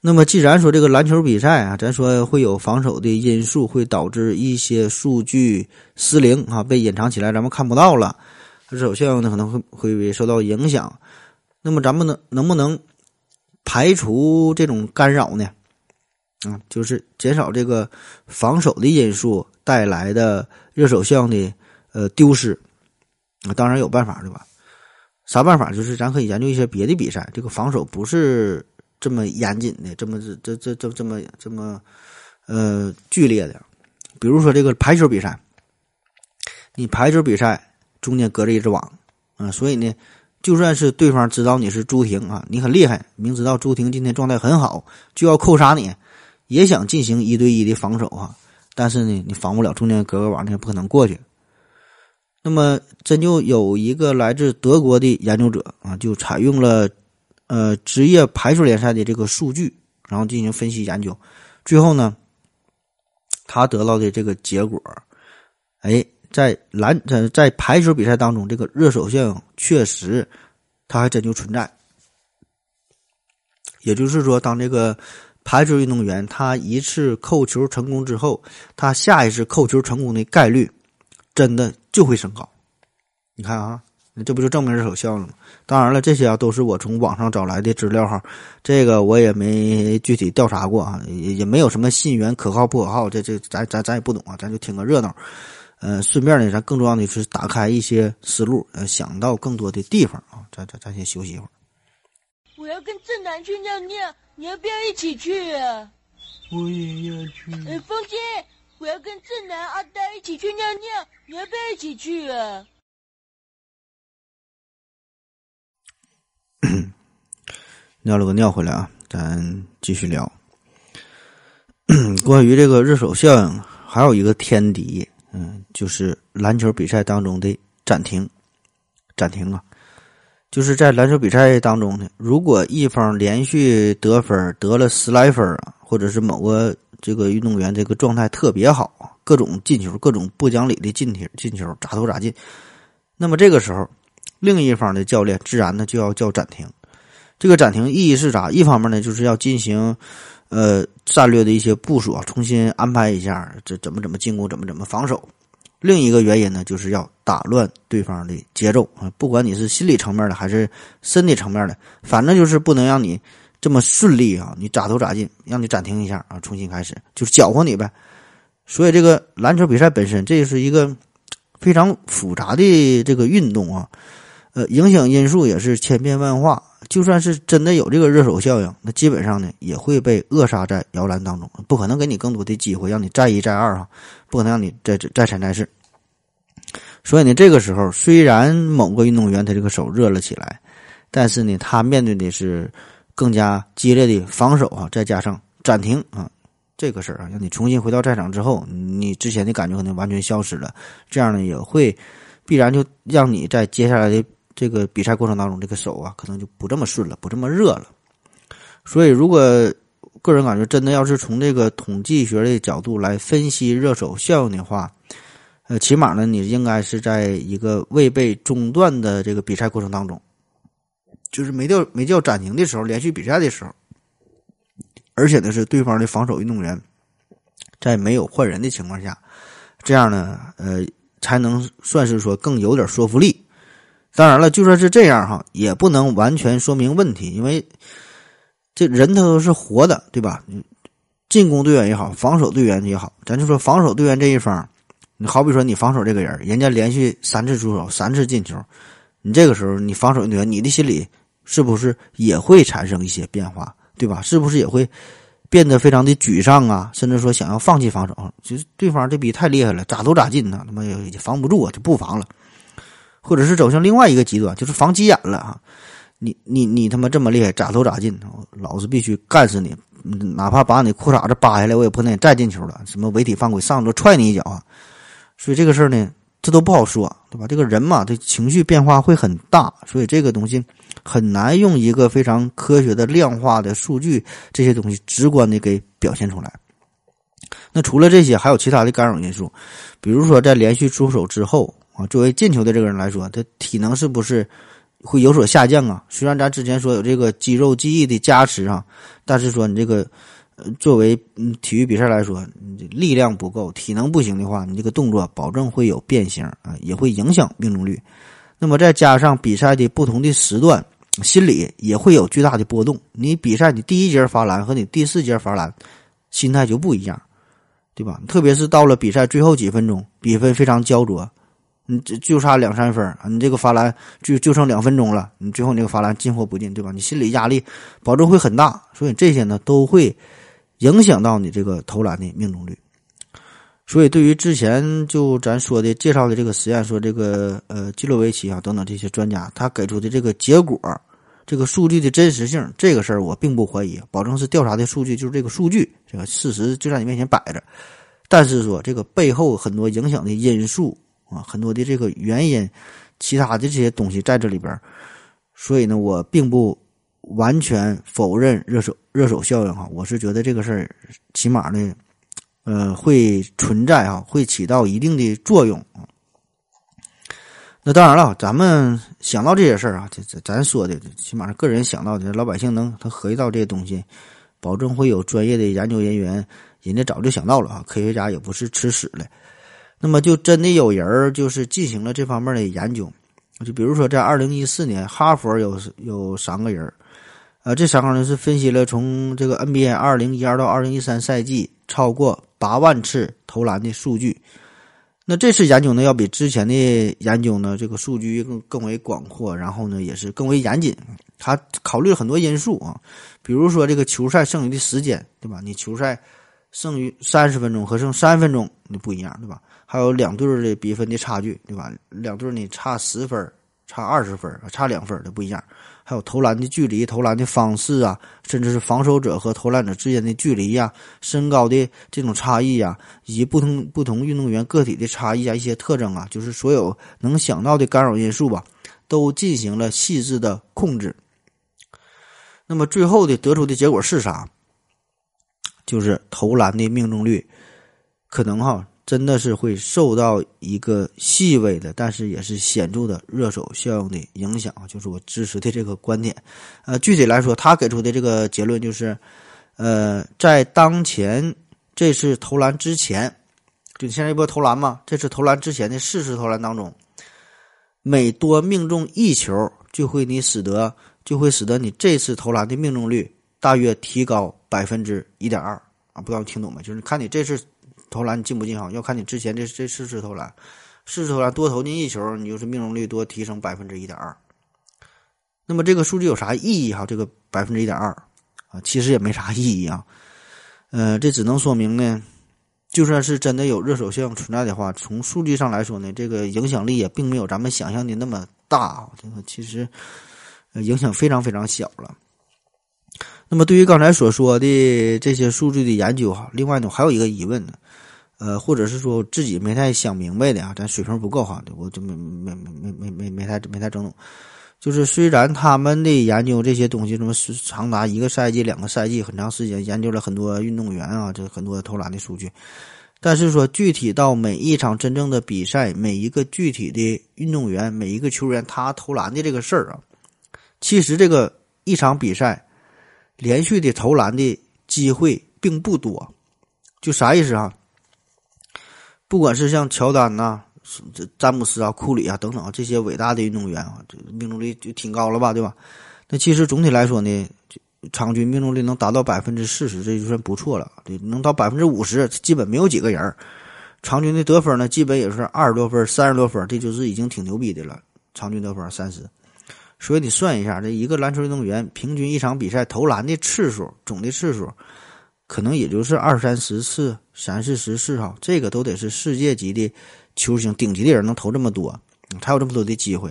那么，既然说这个篮球比赛啊，咱说会有防守的因素，会导致一些数据失灵啊，被隐藏起来，咱们看不到了，热手效应呢可能会会受到影响。那么，咱们能能不能？排除这种干扰呢，啊，就是减少这个防守的因素带来的热手效应的呃丢失啊，当然有办法对吧？啥办法？就是咱可以研究一些别的比赛，这个防守不是这么严谨的，这么这这这这么这么呃剧烈的，比如说这个排球比赛，你排球比赛中间隔着一只网啊，所以呢。就算是对方知道你是朱婷啊，你很厉害，明知道朱婷今天状态很好，就要扣杀你，也想进行一对一的防守啊。但是呢，你防不了，中间隔个网，你也不可能过去。那么，真就有一个来自德国的研究者啊，就采用了呃职业排球联赛的这个数据，然后进行分析研究，最后呢，他得到的这个结果，哎。在篮在在排球比赛当中，这个热手效应确实，它还真就存在。也就是说，当这个排球运动员他一次扣球成功之后，他下一次扣球成功的概率真的就会升高。你看啊，这不就证明热手效了吗？当然了，这些啊都是我从网上找来的资料哈，这个我也没具体调查过啊，也也没有什么信源可靠不可靠，这这咱咱咱也不懂啊，咱就听个热闹。呃，顺便呢，咱更重要的是打开一些思路，呃，想到更多的地方啊。咱咱咱先休息一会儿。我要跟正南去尿尿，你要不要一起去啊？我也要去。哎，风姐，我要跟正南、阿呆一起去尿尿，你要不要一起去啊？尿了个尿回来啊，咱继续聊。关于这个热手效应，还有一个天敌。嗯，就是篮球比赛当中的暂停，暂停啊，就是在篮球比赛当中呢，如果一方连续得分得了十来分啊，或者是某个这个运动员这个状态特别好，各种进球，各种不讲理的进球，进球咋投咋进，那么这个时候，另一方的教练自然呢就要叫暂停。这个暂停意义是啥？一方面呢，就是要进行。呃，战略的一些部署啊，重新安排一下，这怎么怎么进攻，怎么怎么防守。另一个原因呢，就是要打乱对方的节奏啊，不管你是心理层面的还是身体层面的，反正就是不能让你这么顺利啊，你咋投咋进，让你暂停一下啊，重新开始，就是搅和你呗。所以这个篮球比赛本身，这是一个非常复杂的这个运动啊，呃，影响因素也是千变万化。就算是真的有这个热手效应，那基本上呢也会被扼杀在摇篮当中，不可能给你更多的机会让你再一再二哈，不可能让你再再三再四。所以呢，这个时候虽然某个运动员他这个手热了起来，但是呢，他面对的是更加激烈的防守啊，再加上暂停啊，这个事儿啊，让你重新回到战场之后，你之前的感觉可能完全消失了，这样呢也会必然就让你在接下来的。这个比赛过程当中，这个手啊可能就不这么顺了，不这么热了。所以，如果个人感觉真的要是从这个统计学的角度来分析热手效应的话，呃，起码呢，你应该是在一个未被中断的这个比赛过程当中，就是没掉没叫暂停的时候，连续比赛的时候，而且呢是对方的防守运动员在没有换人的情况下，这样呢，呃，才能算是说更有点说服力。当然了，就算是这样哈，也不能完全说明问题，因为这人他都是活的，对吧？进攻队员也好，防守队员也好，咱就说防守队员这一方，你好比说你防守这个人，人家连续三次出手，三次进球，你这个时候你防守队员，你的心里是不是也会产生一些变化，对吧？是不是也会变得非常的沮丧啊？甚至说想要放弃防守，就是对方这逼太厉害了，咋都咋进呢？他妈也防不住啊，就不防了。或者是走向另外一个极端，就是防急眼了啊！你你你他妈这么厉害，咋投咋进，老子必须干死你！哪怕把你裤衩子扒下来，我也不能再进球了。什么违体犯规，上头踹你一脚啊！所以这个事儿呢，这都不好说，对吧？这个人嘛，这情绪变化会很大，所以这个东西很难用一个非常科学的量化的数据这些东西直观的给表现出来。那除了这些，还有其他的干扰因素，比如说在连续出手之后。啊，作为进球的这个人来说，他体能是不是会有所下降啊？虽然咱之前说有这个肌肉记忆的加持啊，但是说你这个呃，作为嗯体育比赛来说，你力量不够，体能不行的话，你这个动作保证会有变形啊，也会影响命中率。那么再加上比赛的不同的时段，心理也会有巨大的波动。你比赛你第一节罚篮和你第四节罚篮，心态就不一样，对吧？特别是到了比赛最后几分钟，比分非常焦灼。你就就差两三分啊！你这个罚篮就就剩两分钟了，你最后你这个罚篮进或不进，对吧？你心理压力保证会很大，所以这些呢都会影响到你这个投篮的命中率。所以对于之前就咱说的介绍的这个实验，说这个呃基洛维奇啊等等这些专家，他给出的这个结果，这个数据的真实性，这个事儿我并不怀疑，保证是调查的数据就是这个数据，这个事实就在你面前摆着。但是说这个背后很多影响的因素。啊，很多的这个原因，其他的这些东西在这里边，所以呢，我并不完全否认热手热手效应哈。我是觉得这个事儿起码呢，呃，会存在啊，会起到一定的作用啊。那当然了，咱们想到这些事儿啊，这这咱说的，起码是个人想到的，老百姓能他合计到这些东西，保证会有专业的研究人员，人家早就想到了啊。科学家也不是吃屎的。那么就真的有人就是进行了这方面的研究，就比如说在二零一四年，哈佛有有三个人儿，呃，这三个人是分析了从这个 NBA 二零一二到二零一三赛季超过八万次投篮的数据。那这次研究呢，要比之前的研究呢，这个数据更更为广阔，然后呢也是更为严谨。他考虑了很多因素啊，比如说这个球赛剩余的时间，对吧？你球赛剩余三十分钟和剩三分钟，那不一样，对吧？还有两队的比分的差距，对吧？两队呢差十分、差二十分、差两分的不一样。还有投篮的距离、投篮的方式啊，甚至是防守者和投篮者之间的距离呀、身高的这种差异呀，以及不同不同运动员个体的差异啊，一些特征啊，就是所有能想到的干扰因素吧，都进行了细致的控制。那么最后的得出的结果是啥？就是投篮的命中率可能哈。真的是会受到一个细微的，但是也是显著的热手效应的影响就是我支持的这个观点。呃，具体来说，他给出的这个结论就是，呃，在当前这次投篮之前，就你现在一波投篮嘛，这次投篮之前的四次投篮当中，每多命中一球，就会你使得就会使得你这次投篮的命中率大约提高百分之一点二啊，不知道听懂没？就是看你这次。投篮你进不进哈，要看你之前这这四次投篮，四次投篮多投进一球，你就是命中率多提升百分之一点二。那么这个数据有啥意义哈？这个百分之一点二啊，其实也没啥意义啊。呃，这只能说明呢，就算是真的有热手效应存在的话，从数据上来说呢，这个影响力也并没有咱们想象的那么大。这个其实影响非常非常小了。那么对于刚才所说的这些数据的研究哈，另外呢还有一个疑问呢。呃，或者是说自己没太想明白的啊，咱水平不够哈，我就没没没没没没太没太整懂。就是虽然他们的研究这些东西，什么是长达一个赛季、两个赛季，很长时间研究了很多运动员啊，这很多投篮的数据，但是说具体到每一场真正的比赛，每一个具体的运动员、每一个球员他投篮的这个事儿啊，其实这个一场比赛连续的投篮的机会并不多。就啥意思啊？不管是像乔丹呐。这詹姆斯啊、库里啊等等这些伟大的运动员啊，这命中率就挺高了吧，对吧？那其实总体来说呢，场均命中率能达到百分之四十，这就算不错了。对，能到百分之五十，基本没有几个人。场均的得分呢，基本也是二十多分、三十多分，这就是已经挺牛逼的了。场均得分三十，所以你算一下，这一个篮球运动员平均一场比赛投篮的次数，总的次数可能也就是二三十次、三四十次哈，这个都得是世界级的。球星顶级的人能投这么多，才有这么多的机会。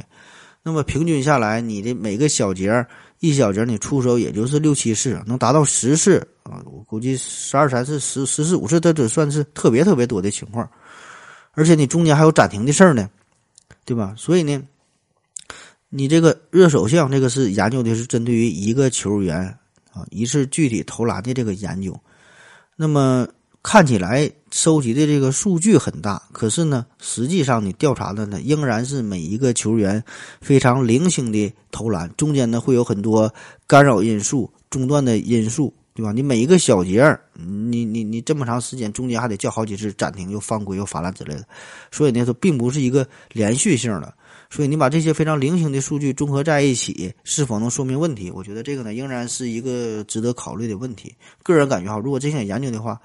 那么平均下来，你的每个小节一小节你出手也就是六七次，能达到十次啊？我估计十二三次、十十四五次，这都算是特别特别多的情况。而且你中间还有暂停的事儿呢，对吧？所以呢，你这个热手项这个是研究的是针对于一个球员啊一次具体投篮的这个研究。那么。看起来收集的这个数据很大，可是呢，实际上你调查的呢，仍然是每一个球员非常零星的投篮，中间呢会有很多干扰因素、中断的因素，对吧？你每一个小节，你你你这么长时间，中间还得叫好几次暂停，又犯规又罚篮之类的，所以呢，它并不是一个连续性的。所以你把这些非常零星的数据综合在一起，是否能说明问题？我觉得这个呢，仍然是一个值得考虑的问题。个人感觉哈，如果真想研究的话，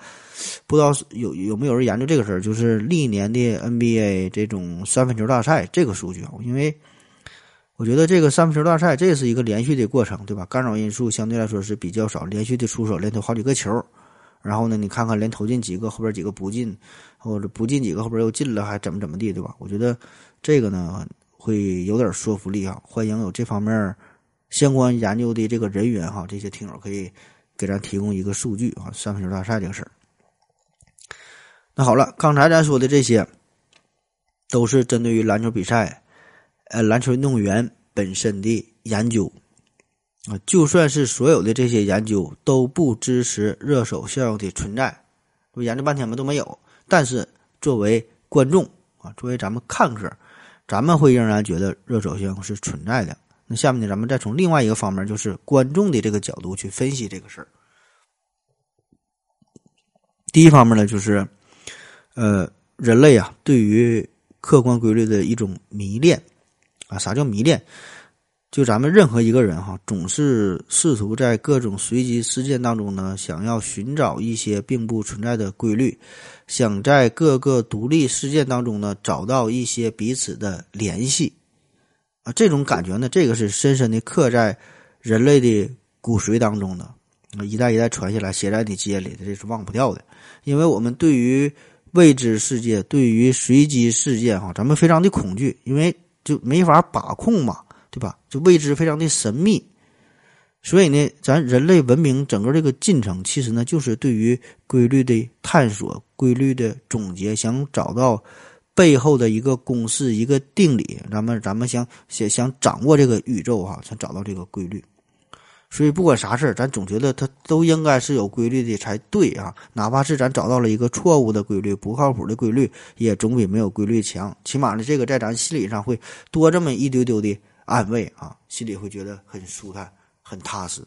不知道有有没有人研究这个事儿，就是历年的 NBA 这种三分球大赛这个数据啊，因为我觉得这个三分球大赛这是一个连续的过程，对吧？干扰因素相对来说是比较少，连续的出手连投好几个球，然后呢，你看看连投进几个，后边几个不进，或者不进几个后边又进了，还怎么怎么地，对吧？我觉得这个呢。会有点说服力啊！欢迎有这方面相关研究的这个人员哈，这些听友可以给咱提供一个数据啊，三分球大赛这个事儿。那好了，刚才咱说的这些都是针对于篮球比赛，呃，篮球运动员本身的研究啊。就算是所有的这些研究都不支持热手效应的存在，我研究半天嘛都没有。但是作为观众啊，作为咱们看客。咱们会仍然觉得热手性是存在的。那下面呢，咱们再从另外一个方面，就是观众的这个角度去分析这个事儿。第一方面呢，就是呃，人类啊，对于客观规律的一种迷恋啊。啥叫迷恋？就咱们任何一个人哈，总是试图在各种随机事件当中呢，想要寻找一些并不存在的规律，想在各个独立事件当中呢，找到一些彼此的联系啊。这种感觉呢，这个是深深的刻在人类的骨髓当中的，一代一代传下来，写在你基因里的，这是忘不掉的。因为我们对于未知世界，对于随机事件哈，咱们非常的恐惧，因为就没法把控嘛。对吧？就未知非常的神秘，所以呢，咱人类文明整个这个进程，其实呢，就是对于规律的探索、规律的总结，想找到背后的一个公式、一个定理。咱们咱们想想想掌握这个宇宙哈，想找到这个规律。所以不管啥事，咱总觉得它都应该是有规律的才对啊。哪怕是咱找到了一个错误的规律、不靠谱的规律，也总比没有规律强。起码呢，这个在咱心理上会多这么一丢丢的。安慰啊，心里会觉得很舒坦、很踏实。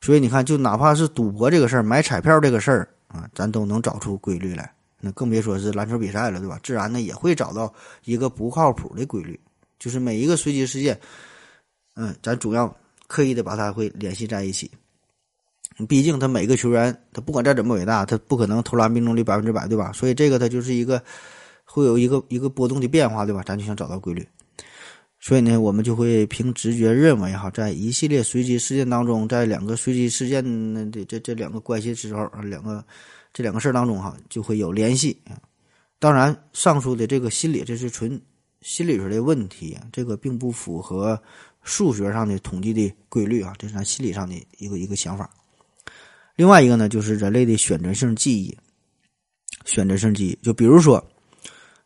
所以你看，就哪怕是赌博这个事儿、买彩票这个事儿啊，咱都能找出规律来。那更别说是篮球比赛了，对吧？自然呢也会找到一个不靠谱的规律，就是每一个随机事件，嗯，咱主要刻意的把它会联系在一起。毕竟他每个球员，他不管再怎么伟大，他不可能投篮命中率百分之百，对吧？所以这个他就是一个会有一个一个波动的变化，对吧？咱就想找到规律。所以呢，我们就会凭直觉认为哈，在一系列随机事件当中，在两个随机事件的这这两个关系之后，两个这两个事儿当中哈，就会有联系当然，上述的这个心理，这是纯心理学的问题，这个并不符合数学上的统计的规律啊，这是咱心理上的一个一个想法。另外一个呢，就是人类的选择性记忆。选择性记忆。就比如说，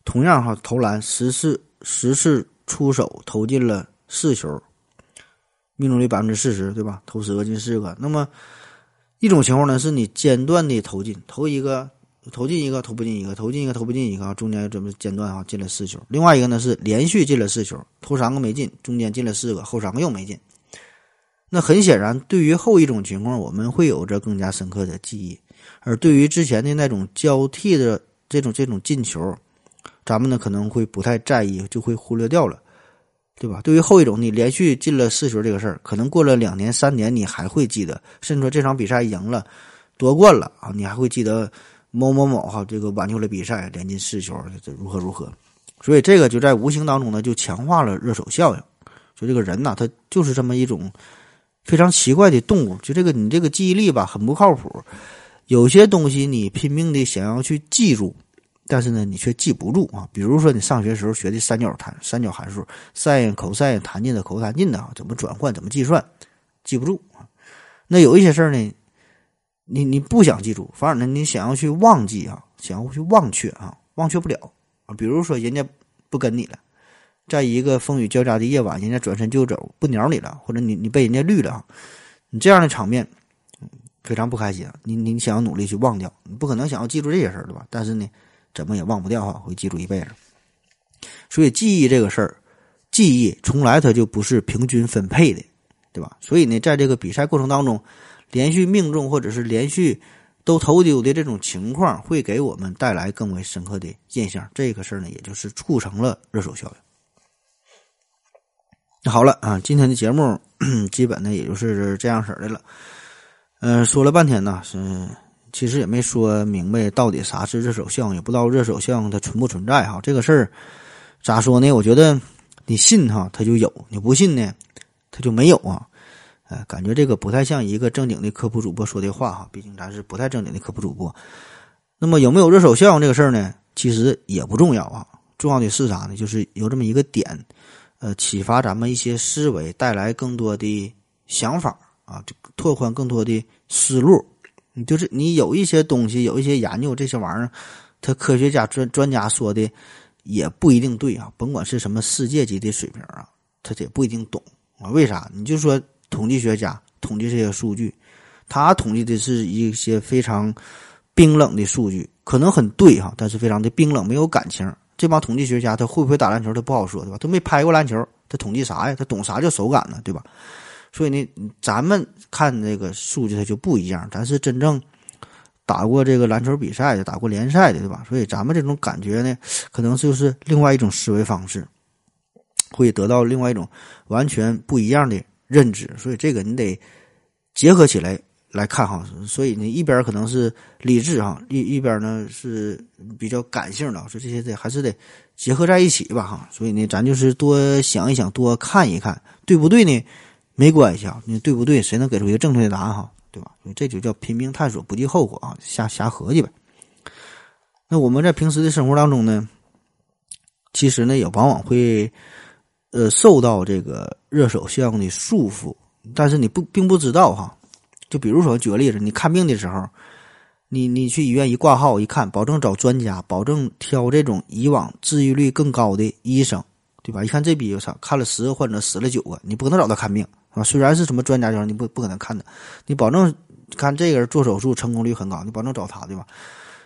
同样哈投篮十次十次出手投进了四球，命中率百分之四十，对吧？投十个进四个。那么一种情况呢，是你间断的投进，投一个投进一个，投不进一个，投进一个，投不进一个啊，中间准备间断啊进了四球。另外一个呢是连续进了四球，投三个没进，中间进了四个，后三个又没进。那很显然，对于后一种情况，我们会有着更加深刻的记忆，而对于之前的那种交替的这种这种进球，咱们呢可能会不太在意，就会忽略掉了。对吧？对于后一种，你连续进了四球这个事儿，可能过了两年、三年，你还会记得，甚至说这场比赛赢了，夺冠了啊，你还会记得某某某哈这个挽救了比赛，连进四球，这如何如何？所以这个就在无形当中呢，就强化了热手效应。就这个人呐，他就是这么一种非常奇怪的动物。就这个你这个记忆力吧，很不靠谱。有些东西你拼命的想要去记住。但是呢，你却记不住啊。比如说，你上学时候学的三角函三角函数，sin、cos、tan 的、cos、tan 的啊，怎么转换，怎么计算，记不住啊。那有一些事儿呢，你你不想记住，反而呢，你想要去忘记啊，想要去忘却啊，忘却不了啊。比如说，人家不跟你了，在一个风雨交加的夜晚，人家转身就走，不鸟你了，或者你你被人家绿了，你这样的场面非常不开心。你你想要努力去忘掉，你不可能想要记住这些事儿，对吧？但是呢。怎么也忘不掉哈，会记住一辈子。所以记忆这个事儿，记忆从来它就不是平均分配的，对吧？所以呢，在这个比赛过程当中，连续命中或者是连续都投丢的这种情况，会给我们带来更为深刻的印象。这个事儿呢，也就是促成了热手效应。好了啊，今天的节目 基本呢，也就是这样式儿的了。嗯，说了半天呢，是。其实也没说明白到底啥是热手相，也不知道热手相它存不存在哈。这个事儿咋说呢？我觉得你信哈，它就有；你不信呢，它就没有啊。哎，感觉这个不太像一个正经的科普主播说的话哈。毕竟咱是不太正经的科普主播。那么有没有热手相这个事儿呢？其实也不重要啊。重要的是啥呢？就是有这么一个点，呃，启发咱们一些思维，带来更多的想法啊，拓宽更多的思路。你就是你有一些东西，有一些研究这些玩意儿，他科学家专专家说的也不一定对啊。甭管是什么世界级的水平啊，他也不一定懂啊。为啥？你就说统计学家统计这些数据，他统计的是一些非常冰冷的数据，可能很对哈，但是非常的冰冷，没有感情。这帮统计学家他会不会打篮球，他不好说，对吧？他没拍过篮球，他统计啥呀？他懂啥叫手感呢，对吧？所以呢，咱们看这个数据它就不一样。咱是真正打过这个篮球比赛的，打过联赛的，对吧？所以咱们这种感觉呢，可能就是另外一种思维方式，会得到另外一种完全不一样的认知。所以这个你得结合起来来看哈。所以呢，一边可能是理智哈，一一边呢是比较感性的。所以这些得还是得结合在一起吧哈。所以呢，咱就是多想一想，多看一看，对不对呢？没关系啊，你对不对？谁能给出一个正确的答案哈？对吧？这就叫拼命探索，不计后果啊，瞎瞎合计呗。那我们在平时的生活当中呢，其实呢也往往会呃受到这个热手效应的束缚，但是你不并不知道哈。就比如说举个例子，你看病的时候，你你去医院一挂号一看，保证找专家，保证挑这种以往治愈率更高的医生，对吧？一看这逼我操，看了十个患者死了九个，你不可能找他看病。啊，虽然是什么专家叫你不不可能看的，你保证看这个人做手术成功率很高，你保证找他对吧？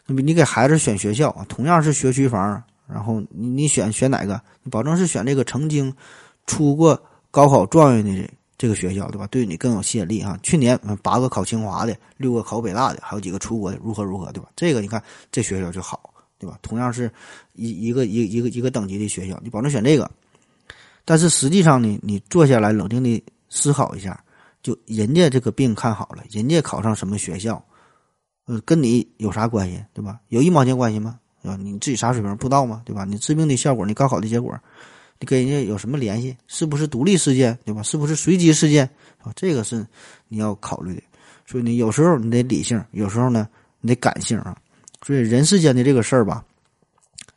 你你给孩子选学校啊，同样是学区房，然后你你选选哪个？你保证是选这个曾经出过高考状元的这个学校对吧？对你更有吸引力啊！去年八个考清华的，六个考北大的，还有几个出国的，如何如何对吧？这个你看这学校就好对吧？同样是一一个一一个一个等级的学校，你保证选这个。但是实际上呢，你坐下来冷静的。思考一下，就人家这个病看好了，人家考上什么学校，呃，跟你有啥关系，对吧？有一毛钱关系吗？啊？你自己啥水平不知道吗？对吧？你治病的效果，你高考的结果，你跟人家有什么联系？是不是独立事件，对吧？是不是随机事件？啊，这个是你要考虑的。所以你有时候你得理性，有时候呢你得感性啊。所以人世间的这个事儿吧，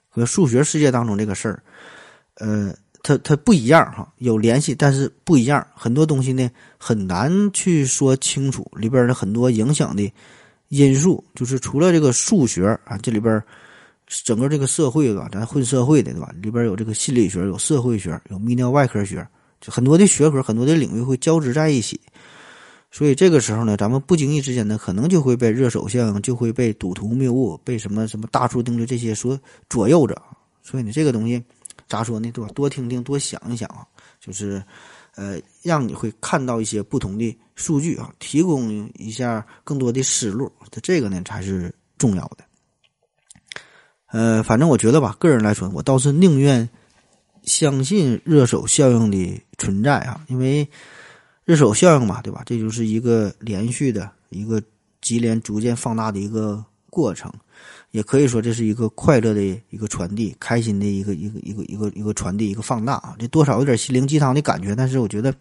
和数学世界当中这个事儿，呃。它它不一样哈，有联系，但是不一样。很多东西呢很难去说清楚，里边的很多影响的因素，就是除了这个数学啊，这里边整个这个社会吧，咱混社会的对吧？里边有这个心理学，有社会学，有泌尿外科学，就很多的学科，很多的领域会交织在一起。所以这个时候呢，咱们不经意之间呢，可能就会被热手相，就会被赌徒谬误，被什么什么大数定律这些所左右着。所以呢，这个东西咋说呢？对吧？多听听，多想一想啊，就是呃，让你会看到一些不同的数据啊，提供一下更多的思路。这个呢才是重要的。呃，反正我觉得吧，个人来说，我倒是宁愿相信热手效应的存在啊，因为。热手效应嘛，对吧？这就是一个连续的一个级联逐渐放大的一个过程，也可以说这是一个快乐的一个传递，开心的一个一个一个一个一个传递，一个放大啊！这多少有点心灵鸡汤的感觉，但是我觉得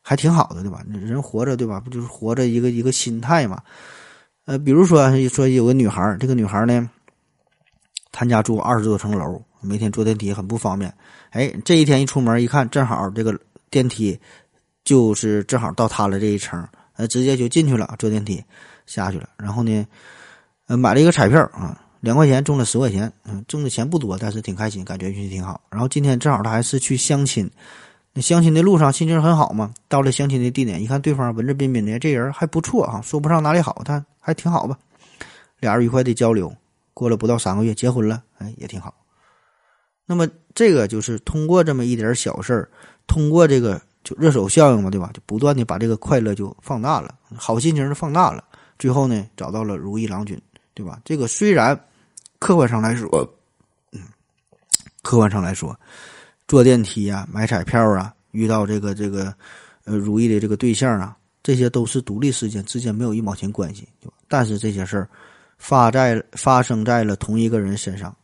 还挺好的，对吧？人活着，对吧？不就是活着一个一个心态嘛？呃，比如说说有个女孩，这个女孩呢，她家住二十多层楼，每天坐电梯很不方便。哎，这一天一出门一看，正好这个电梯。就是正好到她了这一层，呃，直接就进去了，坐电梯下去了。然后呢，买了一个彩票啊，两块钱中了十块钱，嗯，中的钱不多，但是挺开心，感觉运气挺好。然后今天正好他还是去相亲，那相亲的路上心情很好嘛。到了相亲的地点，一看对方文质彬彬的，这人还不错啊，说不上哪里好，但还挺好吧。俩人愉快的交流，过了不到三个月结婚了，哎，也挺好。那么这个就是通过这么一点小事儿，通过这个。就热手效应嘛，对吧？就不断的把这个快乐就放大了，好心情就放大了，最后呢找到了如意郎君，对吧？这个虽然客观上来说，嗯，客观上来说，坐电梯啊、买彩票啊、遇到这个这个呃如意的这个对象啊，这些都是独立事件，之间没有一毛钱关系，对吧？但是这些事儿发在发生在了同一个人身上。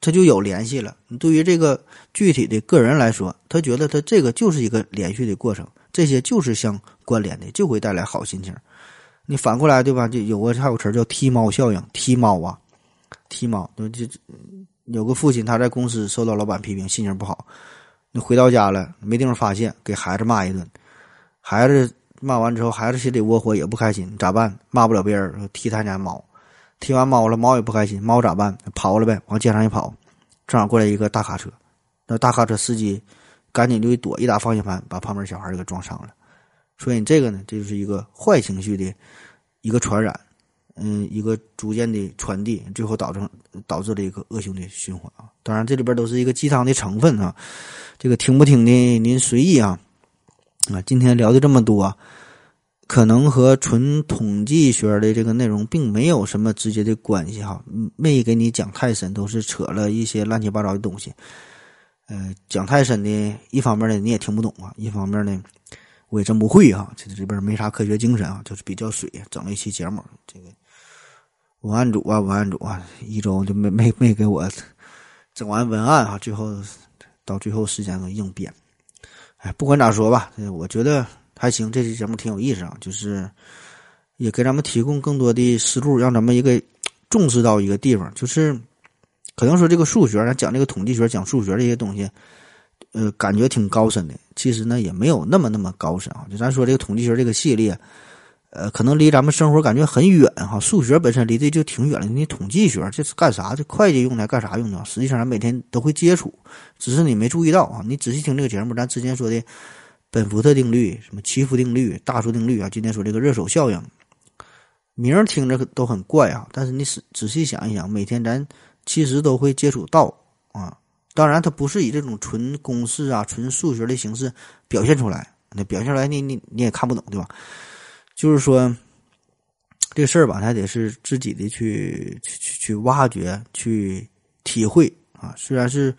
他就有联系了。对于这个具体的个人来说，他觉得他这个就是一个连续的过程，这些就是相关联的，就会带来好心情。你反过来对吧？就有个还有词叫踢猫效应，踢猫啊，踢猫。就就有个父亲他在公司受到老板批评，心情不好。你回到家了，没地方发泄，给孩子骂一顿。孩子骂完之后，孩子心里窝火，也不开心，咋办？骂不了别人，踢他家猫。踢完猫了，猫也不开心，猫咋办？跑了呗，往街上一跑，正好过来一个大卡车，那大卡车司机赶紧就一躲，一打方向盘，把旁边小孩给撞伤了。所以这个呢，这就是一个坏情绪的一个传染，嗯，一个逐渐的传递，最后导致导致了一个恶性的循环啊。当然，这里边都是一个鸡汤的成分啊，这个听不听的您随意啊。啊，今天聊的这么多。可能和纯统计学的这个内容并没有什么直接的关系哈，没给你讲太深，都是扯了一些乱七八糟的东西。呃，讲太深的，一方面呢你也听不懂啊，一方面呢我也真不会哈，这这边没啥科学精神啊，就是比较水，整了一期节目。这个文案组啊，文案组啊，一周就没没没给我整完文案啊，最后到最后时间都硬变。哎，不管咋说吧，我觉得。还行，这期节目挺有意思啊，就是也给咱们提供更多的思路，让咱们一个重视到一个地方，就是可能说这个数学，咱讲这个统计学、讲数学这些东西，呃，感觉挺高深的，其实呢也没有那么那么高深啊。就咱说这个统计学这个系列，呃，可能离咱们生活感觉很远哈。数学本身离这就挺远了，你统计学这是干啥？这会计用的干啥用的？实际上咱每天都会接触，只是你没注意到啊。你仔细听这个节目，咱之前说的。本福特定律、什么奇福定律、大数定律啊？今天说这个热手效应，名儿听着都很怪啊。但是你仔仔细想一想，每天咱其实都会接触到啊。当然，它不是以这种纯公式啊、纯数学的形式表现出来，那表现出来你你你也看不懂，对吧？就是说，这事儿吧，它得是自己的去去去去挖掘、去体会啊。虽然是。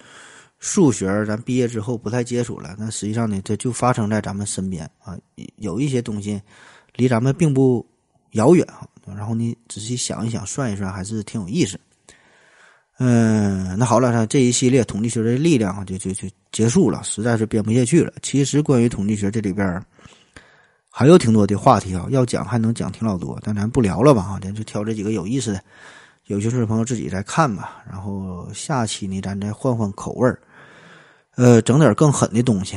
数学，咱毕业之后不太接触了。但实际上呢，这就发生在咱们身边啊。有一些东西离咱们并不遥远啊。然后你仔细想一想，算一算，还是挺有意思。嗯，那好了，这一系列统计学的力量啊就就就结束了，实在是编不下去了。其实关于统计学这里边还有挺多的话题啊，要讲还能讲挺老多，但咱不聊了吧啊，咱就挑这几个有意思的。有兴趣的朋友自己再看吧。然后下期呢，咱再换换口味。呃，整点更狠的东西，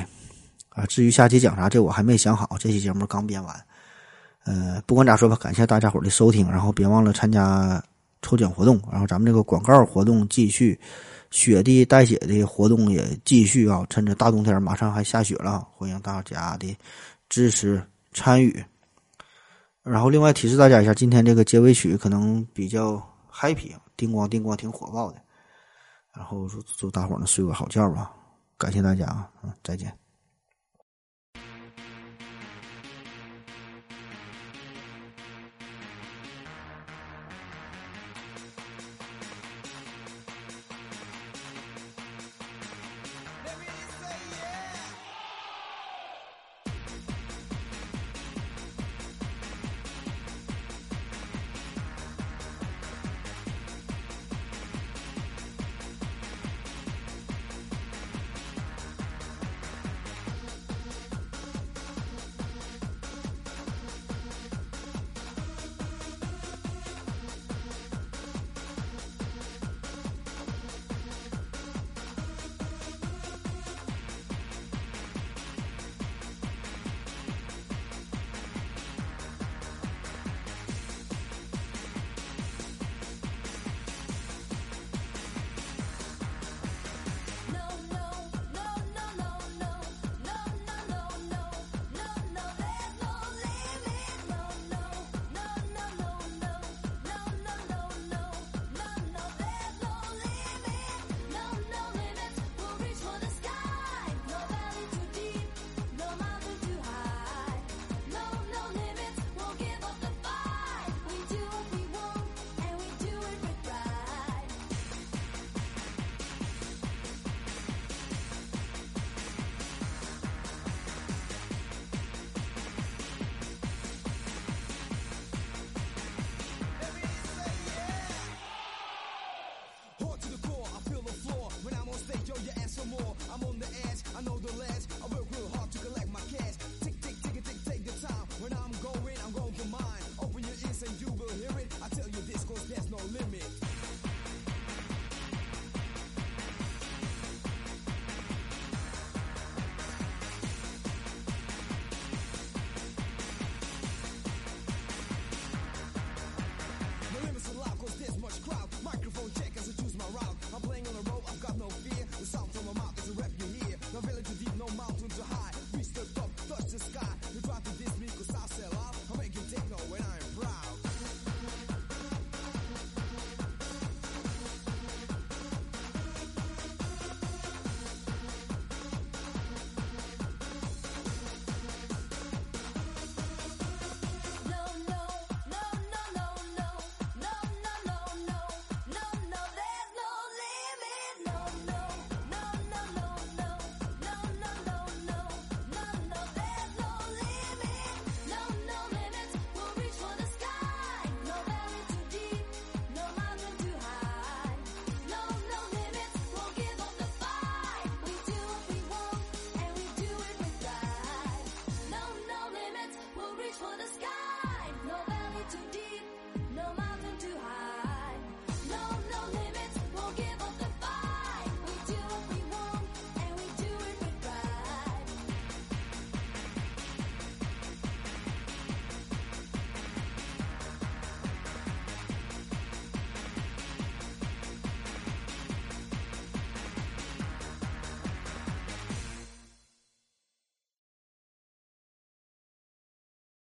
啊，至于下期讲啥，这我还没想好。这期节目刚编完，呃，不管咋说吧，感谢大家伙的收听，然后别忘了参加抽奖活动，然后咱们这个广告活动继续，雪地带血的活动也继续啊！趁着大冬天马上还下雪了，欢迎大家的支持参与。然后另外提示大家一下，今天这个结尾曲可能比较 happy，叮咣叮咣挺火爆的。然后祝祝大伙儿呢睡个好觉吧，感谢大家啊，嗯，再见。